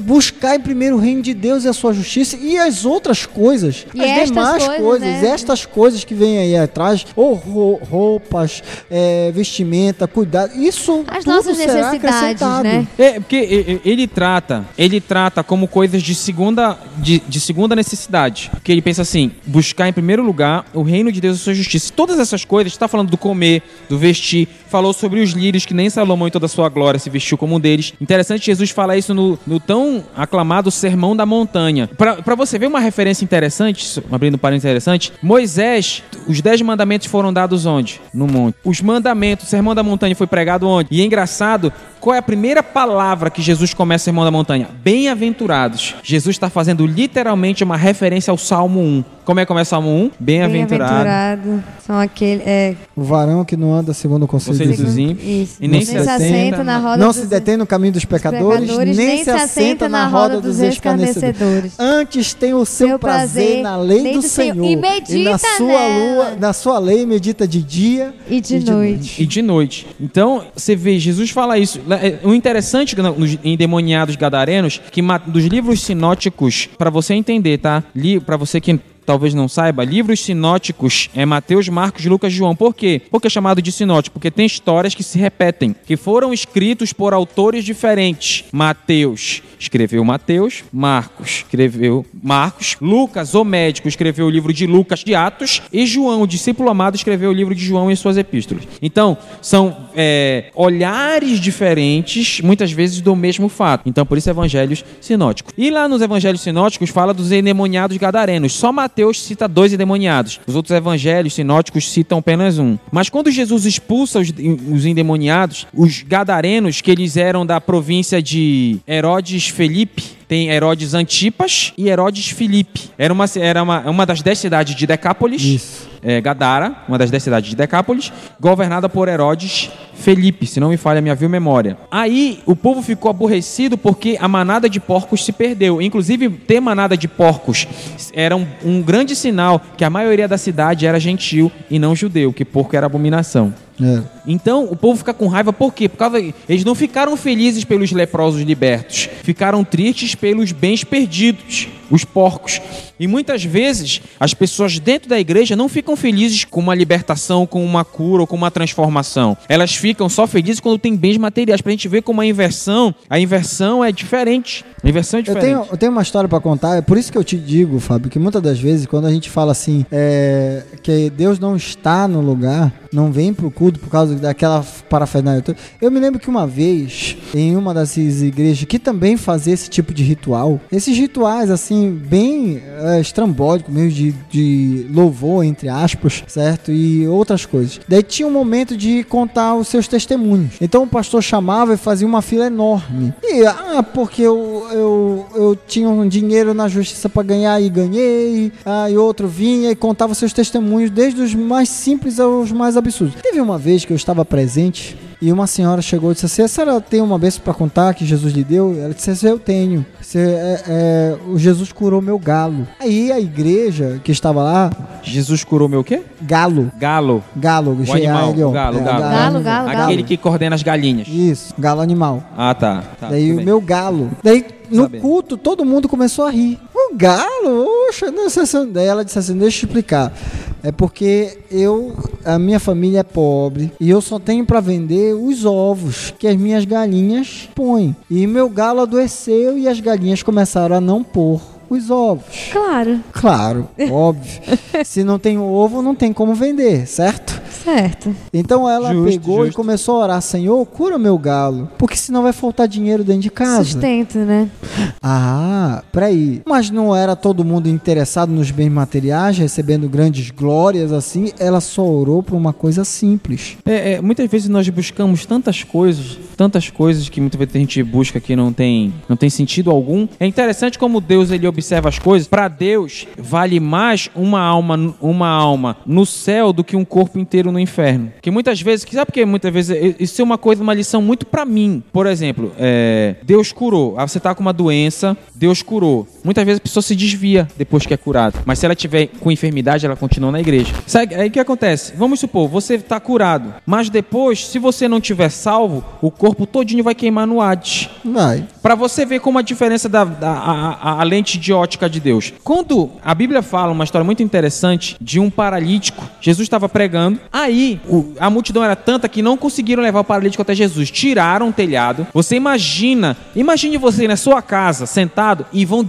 buscar em primeiro o reino de Deus e a sua justiça e as outras coisas, E as demais coisas, coisas, né? estas coisas que vêm aí atrás, ou ro- roupas, é, vestimenta, cuidado, isso As tudo nossas será necessidades, acrescentado. né? É, porque ele trata, ele trata como coisas de segunda, de, de segunda necessidade. Porque ele pensa assim, buscar em primeiro lugar o reino de Deus e sua justiça. Todas essas coisas, está falando do comer, do vestir, falou sobre os lírios, que nem Salomão em toda a sua glória se vestiu como um deles. Interessante Jesus falar isso no, no tão aclamado Sermão da Montanha. Pra você ver uma referência interessante, abrindo um parênteses interessante, Moisés, os dez mandamentos foram dados onde? No monte. Os mandamentos, o Sermão da Montanha foi pregado onde? E é engraçado, qual é a primeira palavra que Jesus começa o Sermão da Montanha? Bem-aventurados. Jesus está fazendo literalmente uma referência ao Salmo 1. Como é que começa o Salmo 1? Bem-aventurado. Bem-aventurado. São aquele. É, O varão que não anda segundo o conselho Conselho dos ímpios. E nem nem se se assenta assenta na roda Não dos se detém no caminho dos pecadores, pecadores, nem, se assenta na roda dos escarnecedores. Antes tem o seu Seu prazer, prazer na lei, do, do Senhor. Senhor. E medita na sua nela. lua, na sua lei medita de dia E de, E de noite. E de noite. Então, você vê, Jesus fala isso. É, O interessante nos endemoniados gadarenos, que dos livros sinóticos, para você entender, tá? Li, para você que talvez não saiba, livros sinóticos é Mateus, Marcos, Lucas, João. Por quê? Porque é chamado de sinótico, porque tem histórias que se repetem, que foram escritos por autores diferentes. Mateus escreveu Mateus, Marcos escreveu Marcos, Lucas, o médico, escreveu o livro de Lucas de Atos e João, o discípulo amado, escreveu o livro de João e suas epístolas. Então, são é, olhares diferentes, muitas vezes do mesmo fato. Então, por isso, evangelhos sinóticos. E lá nos evangelhos sinóticos fala dos endemoniados gadarenos. Só Mateus cita dois endemoniados. Os outros evangelhos sinóticos citam apenas um. Mas quando Jesus expulsa os, os endemoniados, os gadarenos, que eles eram da província de Herodes Felipe, tem Herodes Antipas e Herodes Filipe. Era uma, era uma, uma das dez cidades de Decápolis. Isso. É, Gadara, uma das dez cidades de Decápolis, governada por Herodes Felipe, se não me falha a minha vil memória. Aí o povo ficou aborrecido porque a manada de porcos se perdeu. Inclusive, ter manada de porcos era um, um grande sinal que a maioria da cidade era gentil e não judeu, que porco era abominação. É. Então o povo fica com raiva por quê? Por causa eles não ficaram felizes pelos leprosos libertos, ficaram tristes pelos bens perdidos, os porcos. E muitas vezes as pessoas dentro da igreja não ficam felizes com uma libertação, com uma cura ou com uma transformação. Elas ficam só felizes quando tem bens materiais. Pra gente ver como a inversão, a inversão é diferente. A inversão é Eu diferente. tenho, eu tenho uma história pra contar, é por isso que eu te digo, Fábio, que muitas das vezes, quando a gente fala assim, é, que Deus não está no lugar, não vem pro culto por causa daquela parafernália. Eu me lembro que uma vez, em uma dessas igrejas que também fazia esse tipo de ritual, esses rituais, assim, bem é, estrambólicos, meio de, de louvor, entre aspas, certo? E outras coisas. Daí tinha um momento de contar os seus testemunhos. Então o pastor chamava e fazia uma fila enorme. E, ah, porque eu, eu, eu tinha um dinheiro na justiça para ganhar e ganhei. Ah, e outro vinha e contava seus testemunhos, desde os mais simples aos mais absurdos. Teve uma vez que eu estava presente e uma senhora chegou e disse assim: A senhora tem uma bênção para contar que Jesus lhe deu? Ela disse assim: Eu tenho. Disse, é, é, o Jesus curou meu galo. Aí a igreja que estava lá, Jesus curou meu quê? galo. Galo. Galo, O animal, G-A-L-O. É, galo. Galo, galo, galo. Aquele que coordena as galinhas. Isso, galo animal. Ah, tá. tá Daí o bem. meu galo. Daí no Sabendo. culto todo mundo começou a rir. O galo? Oxa, não sei se... Daí ela disse assim: Deixa eu explicar. É porque eu, a minha família é pobre e eu só tenho para vender os ovos que as minhas galinhas põem. E meu galo adoeceu e as galinhas começaram a não pôr os ovos. Claro, Claro, óbvio. <laughs> Se não tem ovo, não tem como vender, certo? certo. Então ela Justo, pegou e justo. começou a orar: Senhor, cura meu galo, porque senão vai faltar dinheiro dentro de casa. Sustento, né? Ah, peraí. Mas não era todo mundo interessado nos bens materiais, recebendo grandes glórias assim? Ela só orou por uma coisa simples. É, é, muitas vezes nós buscamos tantas coisas, tantas coisas que muitas vezes a gente busca que não tem, não tem sentido algum. É interessante como Deus ele observa as coisas. Para Deus vale mais uma alma, uma alma no céu do que um corpo inteiro no inferno. Porque muitas vezes, sabe porque muitas vezes isso é uma coisa, uma lição muito para mim. Por exemplo, é, Deus curou. Ah, você tá com uma doença, Deus curou. Muitas vezes a pessoa se desvia depois que é curada. Mas se ela tiver com enfermidade, ela continua na igreja. Sabe, aí o que acontece? Vamos supor, você está curado, mas depois, se você não tiver salvo, o corpo todinho vai queimar no Hades. Vai. Para você ver como a diferença da, da a, a, a, lente de ótica de Deus. Quando a Bíblia fala uma história muito interessante de um paralítico, Jesus estava pregando, aí a multidão era tanta que não conseguiram levar o paralítico até Jesus. Tiraram o telhado. Você imagina, imagine você na sua casa, sentado, e vão,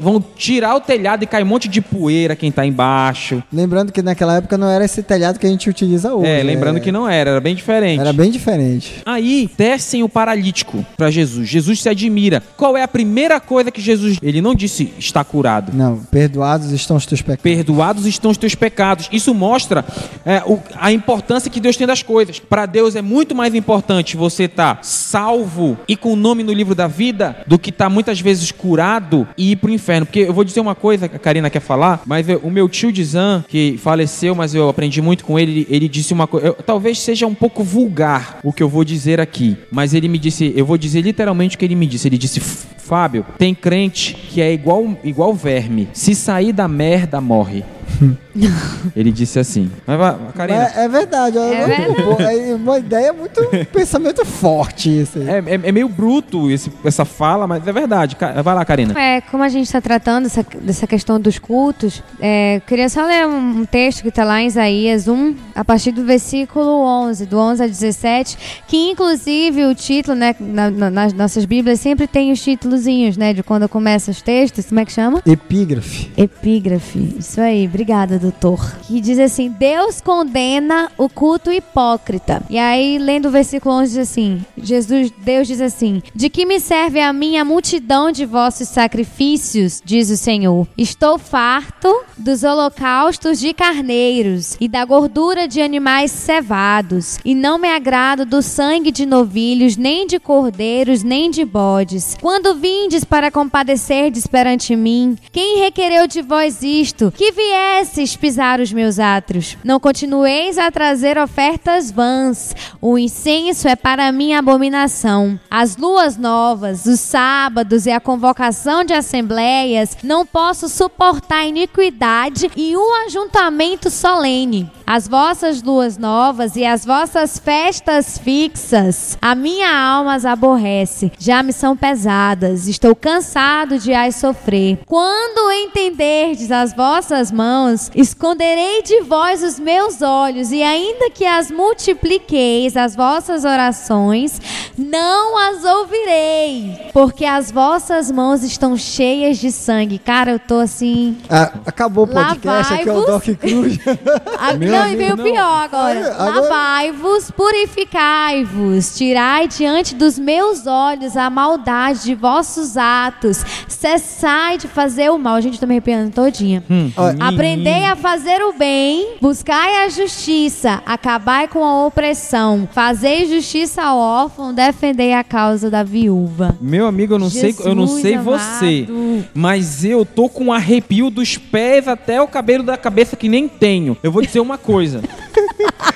vão tirar o telhado e cai um monte de poeira quem está embaixo. Lembrando que naquela época não era esse telhado que a gente utiliza hoje. É, lembrando é... que não era, era bem diferente. Era bem diferente. Aí descem o paralítico para Jesus. Jesus se admira. Qual é a primeira coisa que Jesus. Ele não disse está curado. Não, perdoados estão os teus pecados. Perdoados estão os teus pecados. Isso mostra é, o, a importância que Deus tem das coisas. Para Deus é muito mais importante você estar tá salvo e com o nome no livro da vida do que estar tá muitas vezes curado e ir pro inferno. Porque eu vou dizer uma coisa que a Karina quer falar, mas eu, o meu tio Dizan, que faleceu, mas eu aprendi muito com ele, ele disse uma coisa. Talvez seja um pouco vulgar o que eu vou dizer aqui, mas ele me disse, eu vou dizer literalmente o que ele me disse. Ele disse: Fábio, tem crente que é igual, igual verme. Se sair da merda, morre. <laughs> Ele disse assim. Mas, Karina. É, é verdade. É, é, uma ideia muito. <laughs> pensamento forte isso é, é, é, meio bruto esse, essa fala, mas é verdade. Vai lá, Karina. É, como a gente está tratando dessa, dessa questão dos cultos, é, queria só ler um, texto que está lá em Isaías 1, a partir do versículo 11, do 11 a 17, que inclusive o título, né, na, na, nas nossas Bíblias sempre tem os títulozinhos, né, de quando começa os textos. Como é que chama? Epígrafe. Epígrafe. Isso aí, obrigada, doutor. Que diz assim: Deus condena o culto hipócrita. E aí, lendo o versículo 11, diz assim: Jesus, Deus diz assim: De que me serve a mim a multidão de vossos sacrifícios, diz o Senhor. Estou farto dos holocaustos de carneiros e da gordura de animais cevados, e não me agrado do sangue de novilhos, nem de cordeiros, nem de bodes. Quando vindes para compadecerdes perante mim, quem requereu de vós isto? Que viesses pisar os meus átrios. Não continueis a trazer ofertas vãs. O incenso é para mim abominação. As luas novas, os sábados e a convocação de assembleias, não posso suportar iniquidade e o ajuntamento solene. As vossas luas novas e as vossas festas fixas, a minha alma as aborrece, já me são pesadas, estou cansado de as sofrer. Quando entenderdes as vossas mãos, esconderei de vós os meus olhos, e ainda que as multipliqueis as vossas orações, não as ouvirei, porque as vossas mãos estão cheias de sangue. Cara, eu tô assim. Ah, acabou o podcast, aqui é o Doc Cruz. <laughs> <laughs> não, e veio o pior agora. agora... Lavai-vos, purificai-vos, tirai diante dos meus olhos a maldade de vossos atos, cessai de fazer o mal. A gente tá me arrepiando todinha. Hum. Aprendei a fazer o bem, buscai a justiça, acabai com a opressão, fazei justiça ao órfão, defendei a causa da viúva. Meu amigo, eu não Jesus sei, eu não sei amado. você, mas eu tô com um arrepio dos pés até o cabelo da cabeça que nem tenho. Eu vou dizer uma coisa.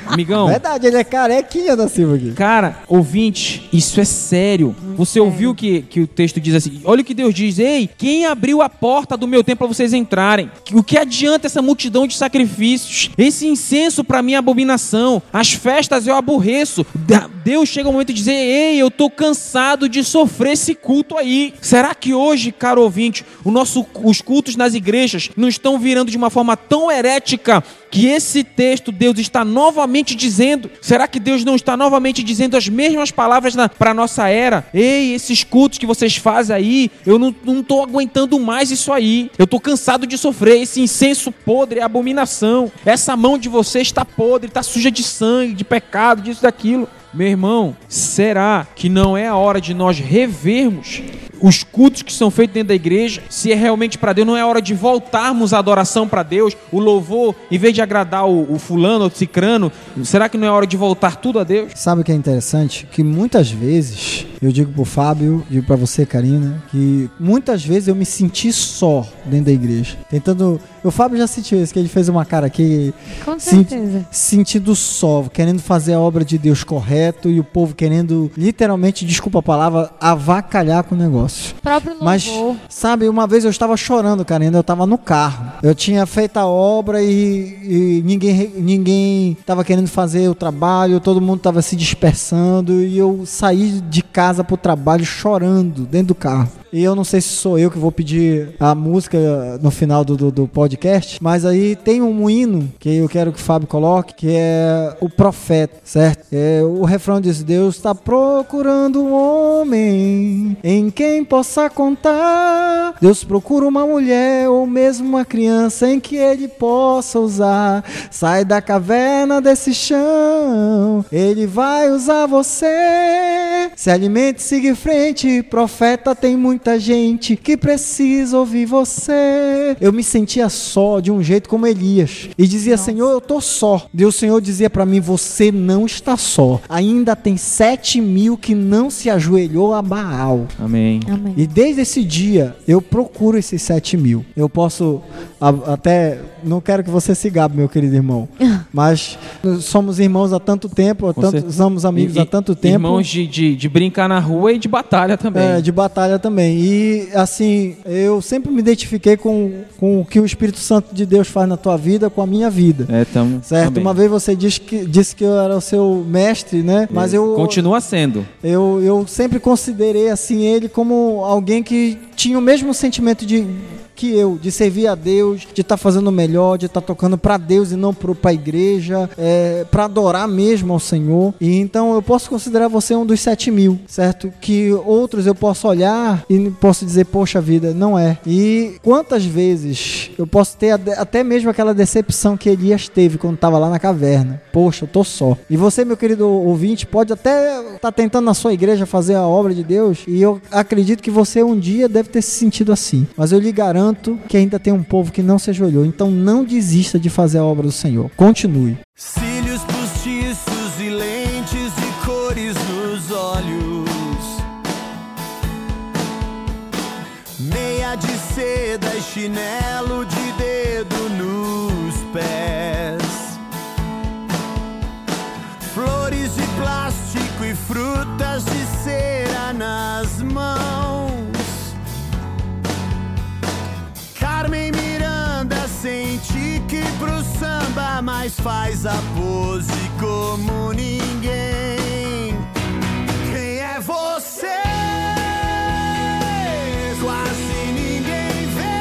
Amigão. Verdade, ele é carequinha da Silva aqui. Cara, ouvinte, isso é sério. Você ouviu que, que o texto diz assim: olha o que Deus diz, ei, quem abriu a porta do meu templo para vocês entrarem? O que adianta essa multidão de sacrifícios? Esse incenso para mim é abominação. As festas eu aborreço. Deus chega o um momento de dizer: ei, eu tô cansado de sofrer esse culto aí. Será que hoje, caro ouvinte, o nosso, os cultos nas igrejas não estão virando de uma forma tão herética que esse texto Deus está novamente dizendo? Será que Deus não está novamente dizendo as mesmas palavras para a nossa era? Ei, esses cultos que vocês fazem aí, eu não estou aguentando mais isso aí. Eu estou cansado de sofrer. Esse incenso podre é abominação. Essa mão de vocês está podre, está suja de sangue, de pecado, disso, daquilo. Meu irmão, será que não é a hora de nós revermos os cultos que são feitos dentro da igreja, se é realmente para Deus, não é hora de voltarmos a adoração para Deus, o louvor, em vez de agradar o, o fulano ou o cicrano, será que não é hora de voltar tudo a Deus? Sabe o que é interessante? Que muitas vezes, eu digo pro Fábio, digo pra você, Karina, que muitas vezes eu me senti só dentro da igreja. Tentando. O Fábio já sentiu isso, que ele fez uma cara aqui. Com certeza. Sentindo só, querendo fazer a obra de Deus correto e o povo querendo, literalmente, desculpa a palavra, avacalhar com o negócio. Próprio louvor. Mas, sabe, uma vez eu estava chorando, cara, ainda eu estava no carro. Eu tinha feito a obra e, e ninguém ninguém estava querendo fazer o trabalho, todo mundo estava se dispersando e eu saí de casa pro trabalho chorando dentro do carro. E eu não sei se sou eu que vou pedir a música no final do, do, do podcast, mas aí tem um hino que eu quero que o Fábio coloque, que é o profeta, certo? É, o refrão diz: Deus está procurando um homem em quem possa contar. Deus procura uma mulher ou mesmo uma criança em que ele possa usar. Sai da caverna desse chão, ele vai usar você. Se alimente, siga em frente, profeta. Tem muita gente que precisa ouvir você. Eu me sentia só de um jeito como Elias e dizia: Senhor, eu tô só. E o Senhor dizia para mim: Você não está só. Ainda tem sete mil que não se ajoelhou a Baal. Amém. Amém. E desde esse dia eu procuro esses 7 mil. Eu posso até. Não quero que você se gabe, meu querido irmão. <laughs> Mas somos irmãos há tanto tempo, tanto, somos amigos E- há tanto tempo. Irmãos de, de, de brincar na rua e de batalha também. É, de batalha também. E assim, eu sempre me identifiquei com, com o que o Espírito Santo de Deus faz na tua vida, com a minha vida. É, tamo, Certo? também. Uma vez você disse que, disse que eu era o seu mestre, né? Mas eu. Continua sendo. Eu, eu sempre considerei assim ele como alguém que tinha o mesmo sentimento de que eu, de servir a Deus, de estar fazendo o melhor, de estar tocando para Deus e não para a igreja, é, para adorar mesmo ao Senhor. E então eu posso considerar você um dos sete mil, certo? Que outros eu posso olhar e posso dizer, poxa vida, não é. E quantas vezes eu posso ter até mesmo aquela decepção que Elias teve quando estava lá na caverna. Poxa, eu tô só. E você, meu querido ouvinte, pode até estar tentando na sua igreja fazer a obra de Deus, e eu acredito que você um dia deve ter se sentido assim. Mas eu lhe garanto que ainda tem um povo que não se ajoelhou. Então não desista de fazer a obra do Senhor. Continue. Cílios postiços e lentes de cores nos olhos. Meia de seda e chinelo samba mais faz a pose como ninguém. Quem é você? Quase ninguém vê.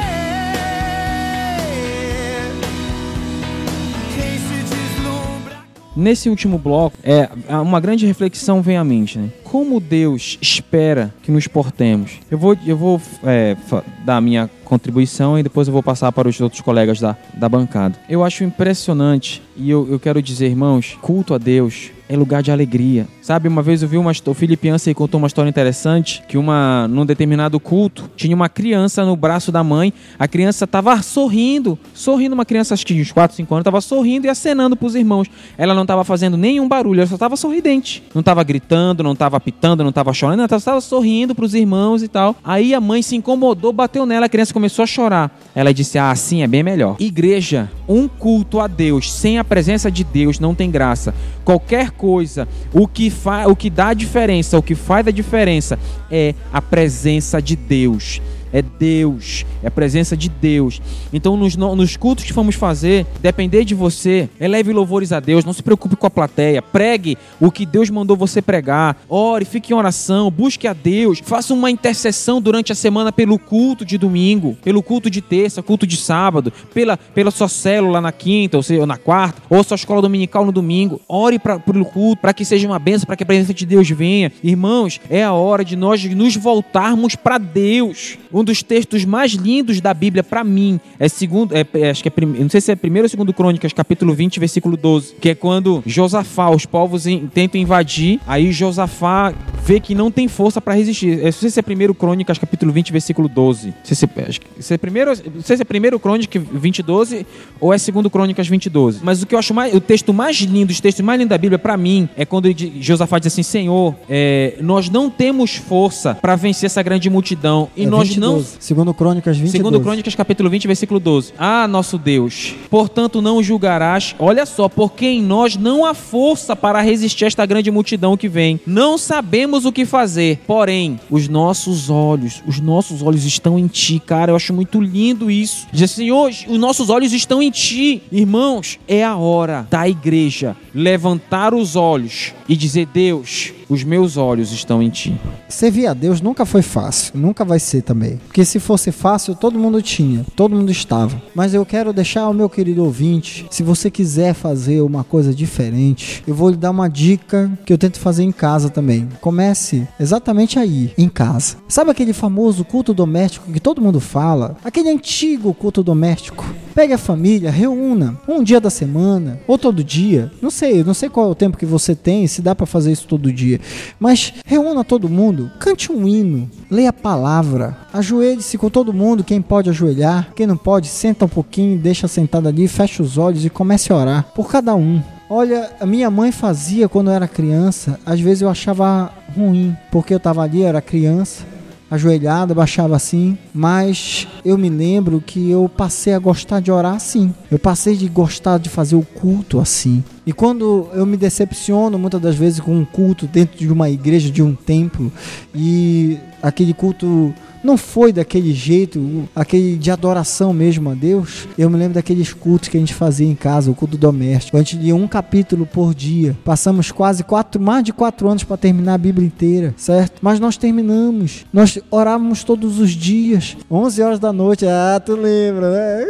Quem se deslumbra. Nesse último bloco, é uma grande reflexão vem à mente, né? Como Deus espera que nos portemos? Eu vou, eu vou é, dar a minha contribuição e depois eu vou passar para os outros colegas da, da bancada. Eu acho impressionante e eu, eu quero dizer, irmãos, culto a Deus é lugar de alegria. Sabe, uma vez eu vi uma o Felipe Ansem contou uma história interessante que uma num determinado culto tinha uma criança no braço da mãe, a criança estava sorrindo, sorrindo uma criança acho que de uns 4, 5 anos, estava sorrindo e acenando para os irmãos. Ela não estava fazendo nenhum barulho, ela só estava sorridente. Não estava gritando, não estava apitando, não estava chorando, ela estava sorrindo para os irmãos e tal. Aí a mãe se incomodou, bateu nela, a criança começou a chorar. Ela disse: "Ah, assim é bem melhor". Igreja, um culto a Deus sem a presença de Deus não tem graça. Qualquer coisa, o que o que dá a diferença, o que faz a diferença é a presença de Deus. É Deus, é a presença de Deus. Então, nos, no- nos cultos que vamos fazer, depender de você, eleve louvores a Deus, não se preocupe com a plateia, pregue o que Deus mandou você pregar, ore, fique em oração, busque a Deus, faça uma intercessão durante a semana pelo culto de domingo, pelo culto de terça, culto de sábado, pela, pela sua célula na quinta, ou, seja, na quarta, ou sua escola dominical no domingo. Ore pra, pelo culto, para que seja uma bênção, para que a presença de Deus venha. Irmãos, é a hora de nós nos voltarmos para Deus. Um dos textos mais lindos da Bíblia para mim é segundo, é, é, acho que é não sei se é primeiro ou segundo Crônicas, capítulo 20, versículo 12, que é quando Josafá, os povos in- tentam invadir, aí Josafá vê que não tem força para resistir. É, se você é primeiro Crônicas, capítulo 20, versículo 12. Se você, acho que- se é primeiro, não sei se é primeiro Crônicas 20, 12 ou é segundo Crônicas 20, 12. Mas o que eu acho mais, o texto mais lindo, os textos mais lindos da Bíblia para mim é quando Josafá diz assim: Senhor, é, nós não temos força para vencer essa grande multidão e É nós 20, não 12. Segundo Crônicas 20 Segundo 12. Crônicas, capítulo 20, versículo 12. Ah, nosso Deus, portanto não julgarás, olha só, porque em nós não há força para resistir a esta grande multidão que vem. Não sabemos o que fazer, porém, os nossos olhos, os nossos olhos estão em ti, cara, eu acho muito lindo isso. Diz assim, hoje, os nossos olhos estão em ti. Irmãos, é a hora da igreja levantar os olhos e dizer, Deus, os meus olhos estão em ti. Servir a Deus nunca foi fácil, nunca vai ser também. Porque se fosse fácil, todo mundo tinha, todo mundo estava. Mas eu quero deixar ao meu querido ouvinte, se você quiser fazer uma coisa diferente, eu vou lhe dar uma dica que eu tento fazer em casa também. Comece exatamente aí, em casa. Sabe aquele famoso culto doméstico que todo mundo fala? Aquele antigo culto doméstico. Pegue a família, reúna um dia da semana ou todo dia. Não sei, não sei qual é o tempo que você tem, se dá para fazer isso todo dia. Mas reúna todo mundo, cante um hino, leia a palavra, ajoelhe-se com todo mundo, quem pode ajoelhar, quem não pode, senta um pouquinho, deixa sentado ali, fecha os olhos e comece a orar por cada um. Olha, a minha mãe fazia quando eu era criança, às vezes eu achava ruim, porque eu estava ali, eu era criança, ajoelhada, baixava assim, mas eu me lembro que eu passei a gostar de orar assim. Eu passei de gostar de fazer o culto assim. E quando eu me decepciono muitas das vezes com um culto dentro de uma igreja, de um templo, e aquele culto não foi daquele jeito, aquele de adoração mesmo a Deus. Eu me lembro daqueles cultos que a gente fazia em casa, o culto doméstico. A gente lia um capítulo por dia. Passamos quase quatro, mais de quatro anos para terminar a Bíblia inteira, certo? Mas nós terminamos. Nós orávamos todos os dias, 11 horas da noite. Ah, tu lembra, né?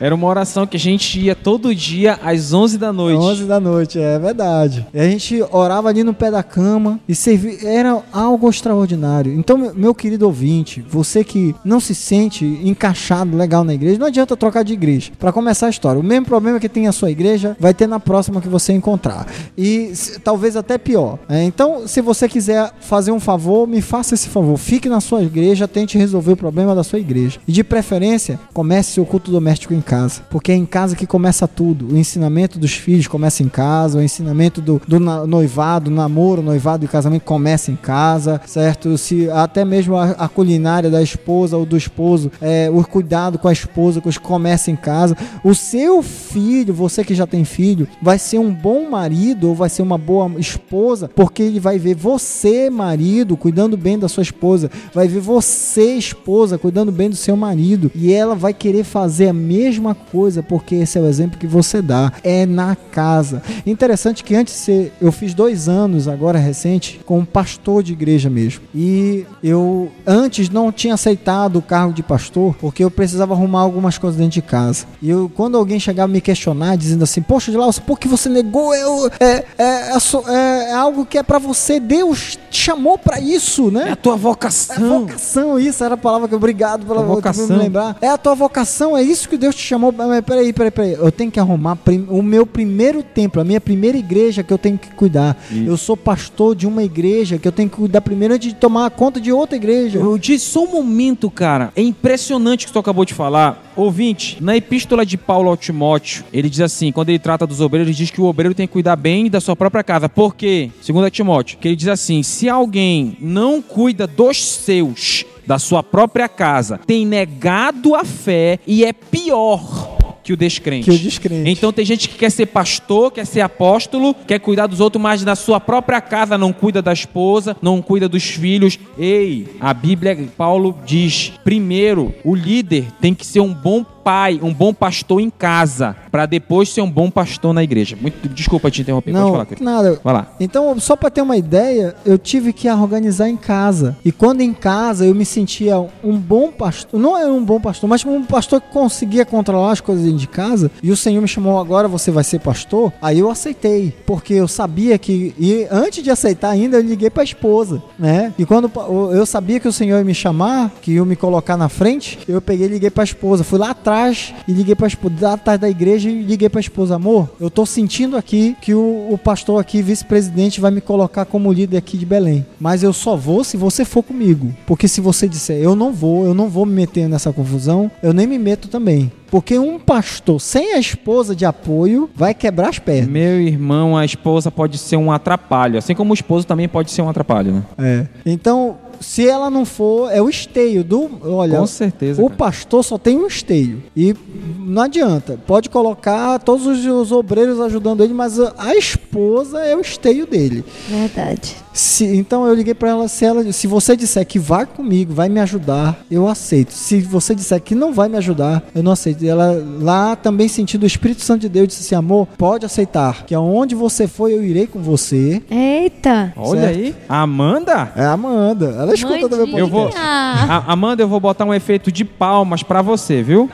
Era uma oração que a gente ia todo dia às 11 da noite. 11 da noite, é verdade. E a gente orava ali no pé da cama e servia, era algo extraordinário. Então, meu- meu querido ouvinte, você que não se sente encaixado legal na igreja, não adianta trocar de igreja. Para começar a história, o mesmo problema que tem a sua igreja vai ter na próxima que você encontrar. E talvez até pior. É, então, se você quiser fazer um favor, me faça esse favor. Fique na sua igreja, tente resolver o problema da sua igreja. E de preferência, comece seu culto doméstico em casa. Porque é em casa que começa tudo. O ensinamento dos filhos começa em casa, o ensinamento do, do noivado, namoro, noivado e casamento começa em casa, certo? Se até mesmo a, a culinária da esposa ou do esposo, é, o cuidado com a esposa, que os começa em casa. O seu filho, você que já tem filho, vai ser um bom marido ou vai ser uma boa esposa, porque ele vai ver você, marido, cuidando bem da sua esposa, vai ver você, esposa, cuidando bem do seu marido, e ela vai querer fazer a mesma coisa, porque esse é o exemplo que você dá, é na casa. Interessante que antes eu fiz dois anos, agora recente, com um pastor de igreja mesmo, e eu antes não tinha aceitado o cargo de pastor, porque eu precisava arrumar algumas coisas dentro de casa. E eu, quando alguém chegava me questionar, dizendo assim, poxa, Glaucio, por que você negou? Eu, é, é, é é- é algo que é pra você, Deus te chamou pra isso, né? É a tua É vocação. vocação, isso era a palavra que obrigado pela vocação. por me lembrar. É a tua vocação, é isso que Deus te chamou. Mas peraí, peraí, peraí. Eu tenho que arrumar o meu primeiro templo, a minha primeira igreja que eu tenho que cuidar. Eu sou pastor de uma igreja que eu tenho que cuidar primeiro antes de tomar conta de outra igreja. Eu disse só um momento, cara. É impressionante o que tu acabou de falar. Ouvinte, na epístola de Paulo ao Timóteo, ele diz assim: quando ele trata dos obreiros, ele diz que o obreiro tem que cuidar bem da sua própria casa. Por quê? Segundo a Timóteo, que ele diz assim: se alguém não cuida dos seus, da sua própria casa, tem negado a fé e é pior que o descrente. Que o descrente. Então tem gente que quer ser pastor, quer ser apóstolo, quer cuidar dos outros, mas na sua própria casa não cuida da esposa, não cuida dos filhos. Ei, a Bíblia, Paulo diz: primeiro, o líder tem que ser um bom pai, um bom pastor em casa, para depois ser um bom pastor na igreja. Muito, desculpa te interromper, pode Não, falar. nada. Vai lá. Então, só para ter uma ideia, eu tive que organizar em casa. E quando em casa eu me sentia um bom pastor, não é um bom pastor, mas um pastor que conseguia controlar as coisas dentro de casa, e o Senhor me chamou agora, você vai ser pastor, aí eu aceitei, porque eu sabia que e antes de aceitar ainda eu liguei para a esposa, né? E quando eu sabia que o Senhor ia me chamar, que ia me colocar na frente, eu peguei e liguei para a esposa, fui lá atrás atrás e liguei pra esposa, atrás da igreja e liguei pra esposa, amor, eu tô sentindo aqui que o, o pastor aqui, vice-presidente, vai me colocar como líder aqui de Belém. Mas eu só vou se você for comigo. Porque se você disser, eu não vou, eu não vou me meter nessa confusão, eu nem me meto também. Porque um pastor sem a esposa de apoio vai quebrar as pernas. Meu irmão, a esposa pode ser um atrapalho, assim como o esposo também pode ser um atrapalho, né? É. Então, se ela não for, é o esteio do. Olha, Com certeza, O cara. pastor só tem um esteio. E não adianta. Pode colocar todos os, os obreiros ajudando ele, mas a, a esposa é o esteio dele. Verdade. Se- então eu liguei pra ela se ela se você disser que vai comigo, vai me ajudar, eu aceito. Se você disser que não vai me ajudar, eu não aceito. E ela lá também sentindo o Espírito Santo de Deus disse assim: "Amor, pode aceitar, que aonde você for eu irei com você". Eita. Olha Certo. aí. A Amanda? É a Amanda. Ela escuta também. Eu vou. A- Amanda, eu vou botar um efeito de palmas pra você, viu?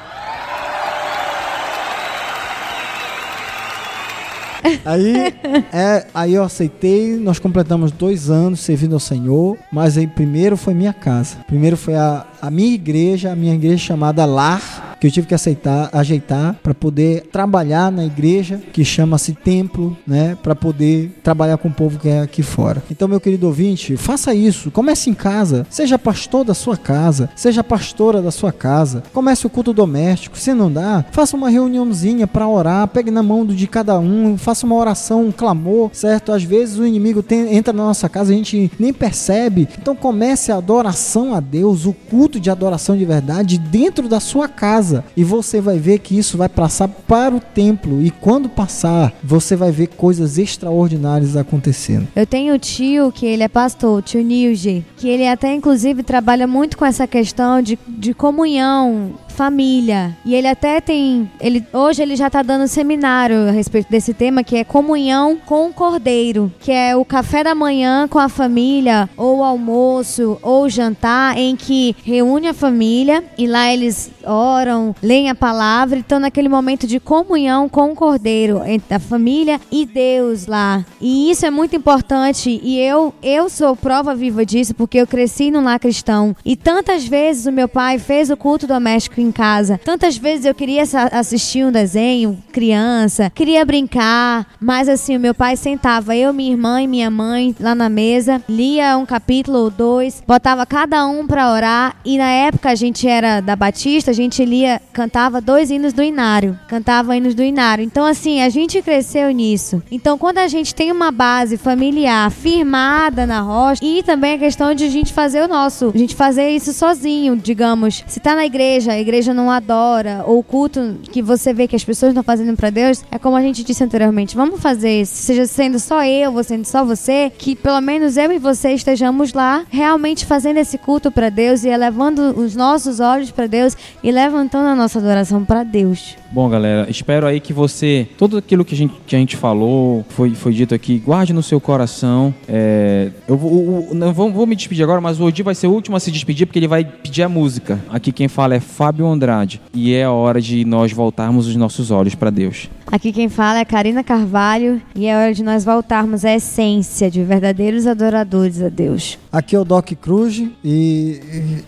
Aí, é, aí eu aceitei, nós completamos dois anos servindo ao Senhor, mas aí primeiro foi minha casa. Primeiro foi a, a minha igreja, a minha igreja chamada Lar, que eu tive que aceitar, ajeitar para poder trabalhar na igreja que chama-se Templo, né, para poder trabalhar com o povo que é aqui fora. Então, meu querido ouvinte, faça isso, comece em casa, seja pastor da sua casa, seja pastora da sua casa, comece o culto doméstico, se não dá, faça uma reuniãozinha para orar, pegue na mão de cada um, faça uma oração, um clamor, certo? Às vezes o inimigo tem- entra na nossa casa, a gente nem percebe. Então comece a adoração a Deus, o culto de adoração de verdade dentro da sua casa. E você vai ver que isso vai passar para o templo. E quando passar, você vai ver coisas extraordinárias acontecendo. Eu tenho um tio que ele é pastor, o tio Nilge, que ele até inclusive trabalha muito com essa questão de, de comunhão, família. E ele até tem, ele hoje ele já tá dando seminário a respeito desse tema que é comunhão com o cordeiro, que é o café da manhã com a família, ou almoço, ou jantar em que reúne a família e lá eles oram, leem a palavra e estão naquele momento de comunhão com o cordeiro entre a família e Deus lá. E isso é muito importante e eu eu sou prova viva disso porque eu cresci num lar cristão e tantas vezes o meu pai fez o culto doméstico em casa. Tantas vezes eu queria assistir um desenho, criança, queria brincar, mas assim, o meu pai sentava eu, minha irmã e minha mãe lá na mesa, lia um capítulo ou dois, botava cada um pra orar e na época a gente era da Batista, a gente lia, cantava dois hinos do Inário, cantava hinos do Inário. Então assim, a gente cresceu nisso. Então quando a gente tem uma base familiar firmada na rocha e também a questão de a gente fazer o nosso, a gente fazer isso sozinho, digamos. Se tá na igreja, a igreja não adora, ou o culto que você vê que as pessoas estão fazendo pra Deus, é como a gente disse anteriormente, vamos fazer isso, seja sendo só eu, ou sendo só você, que pelo menos eu e você estejamos lá realmente fazendo esse culto pra Deus e elevando os nossos olhos pra Deus e levantando a nossa adoração pra Deus. Bom, galera, espero aí que você. Tudo aquilo que a gente, que a gente falou, foi, foi dito aqui, guarde no seu coração. É, eu vou, o- não vou, vou me despedir agora, mas o Odi vai ser o último a se despedir porque ele vai pedir a música. Aqui quem fala é Fábio Andrade. E é a hora de nós voltarmos os nossos olhos para Deus. Aqui quem fala é Karina Carvalho e é hora de nós voltarmos à essência de verdadeiros adoradores a Deus. Aqui é o Doc Cruz e,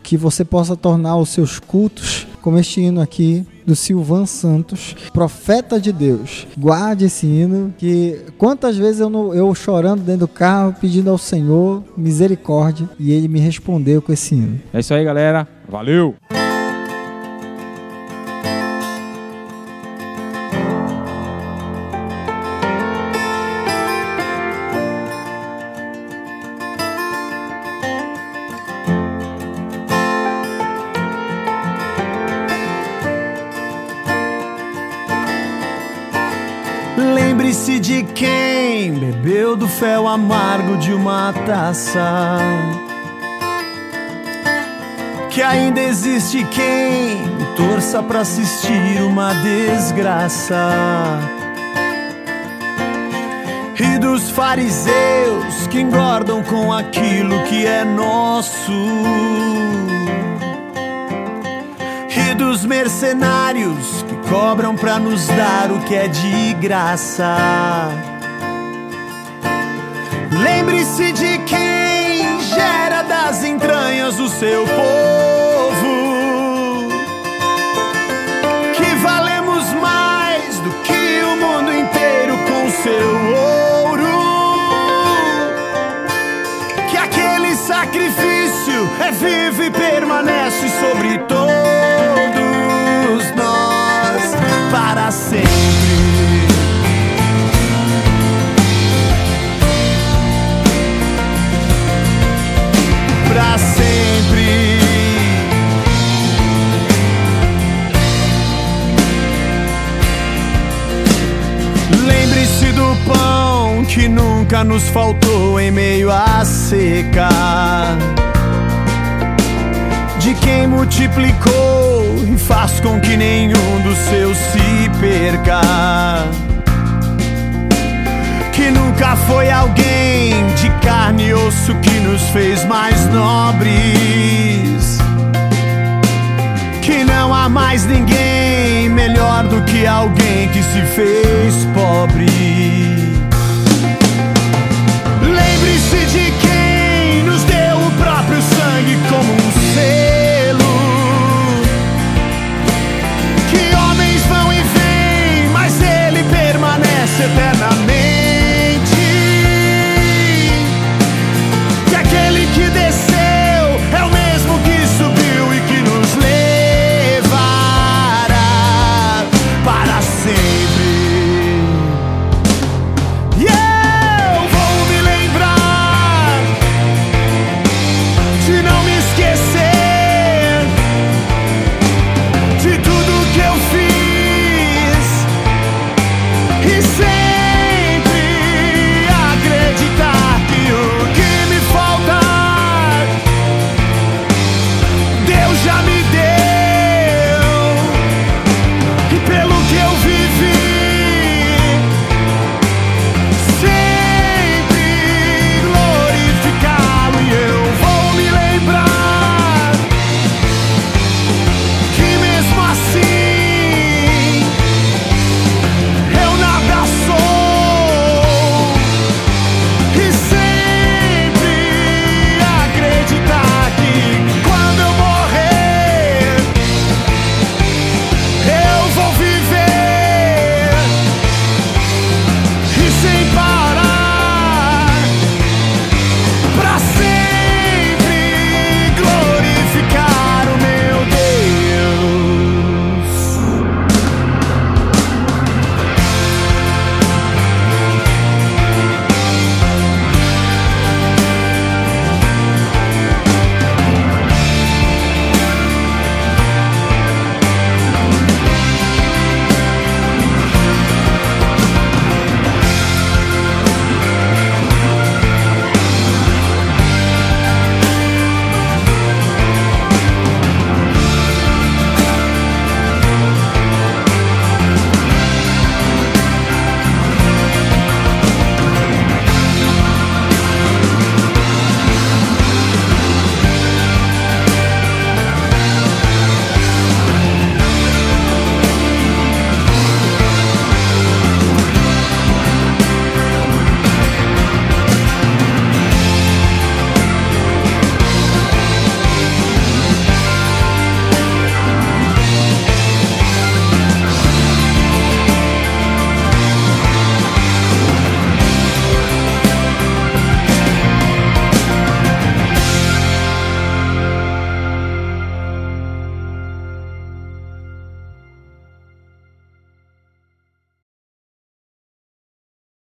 que você possa tornar os seus cultos como este hino aqui do Silvan Santos, profeta de Deus. Guarde esse hino que quantas vezes eu, no- eu chorando dentro do carro pedindo ao Senhor misericórdia e ele me respondeu com esse hino. É isso aí, galera. Valeu! De quem bebeu do fel amargo de uma taça. Que ainda existe quem torça pra assistir uma desgraça. E dos fariseus que engordam com aquilo que é nosso. E dos mercenários cobram pra nos dar o que é de graça. Lembre-se de quem gera das entranhas o seu povo. Que valemos mais do que o mundo inteiro com seu ouro. Que aquele sacrifício é vivo e permanece sobre todos. Nunca nos faltou em meio à seca. De quem multiplicou e faz com que nenhum dos seus se perca. Que nunca foi alguém de carne e osso que nos fez mais nobres. Que não há mais ninguém melhor do que alguém que se fez pobre. sit back.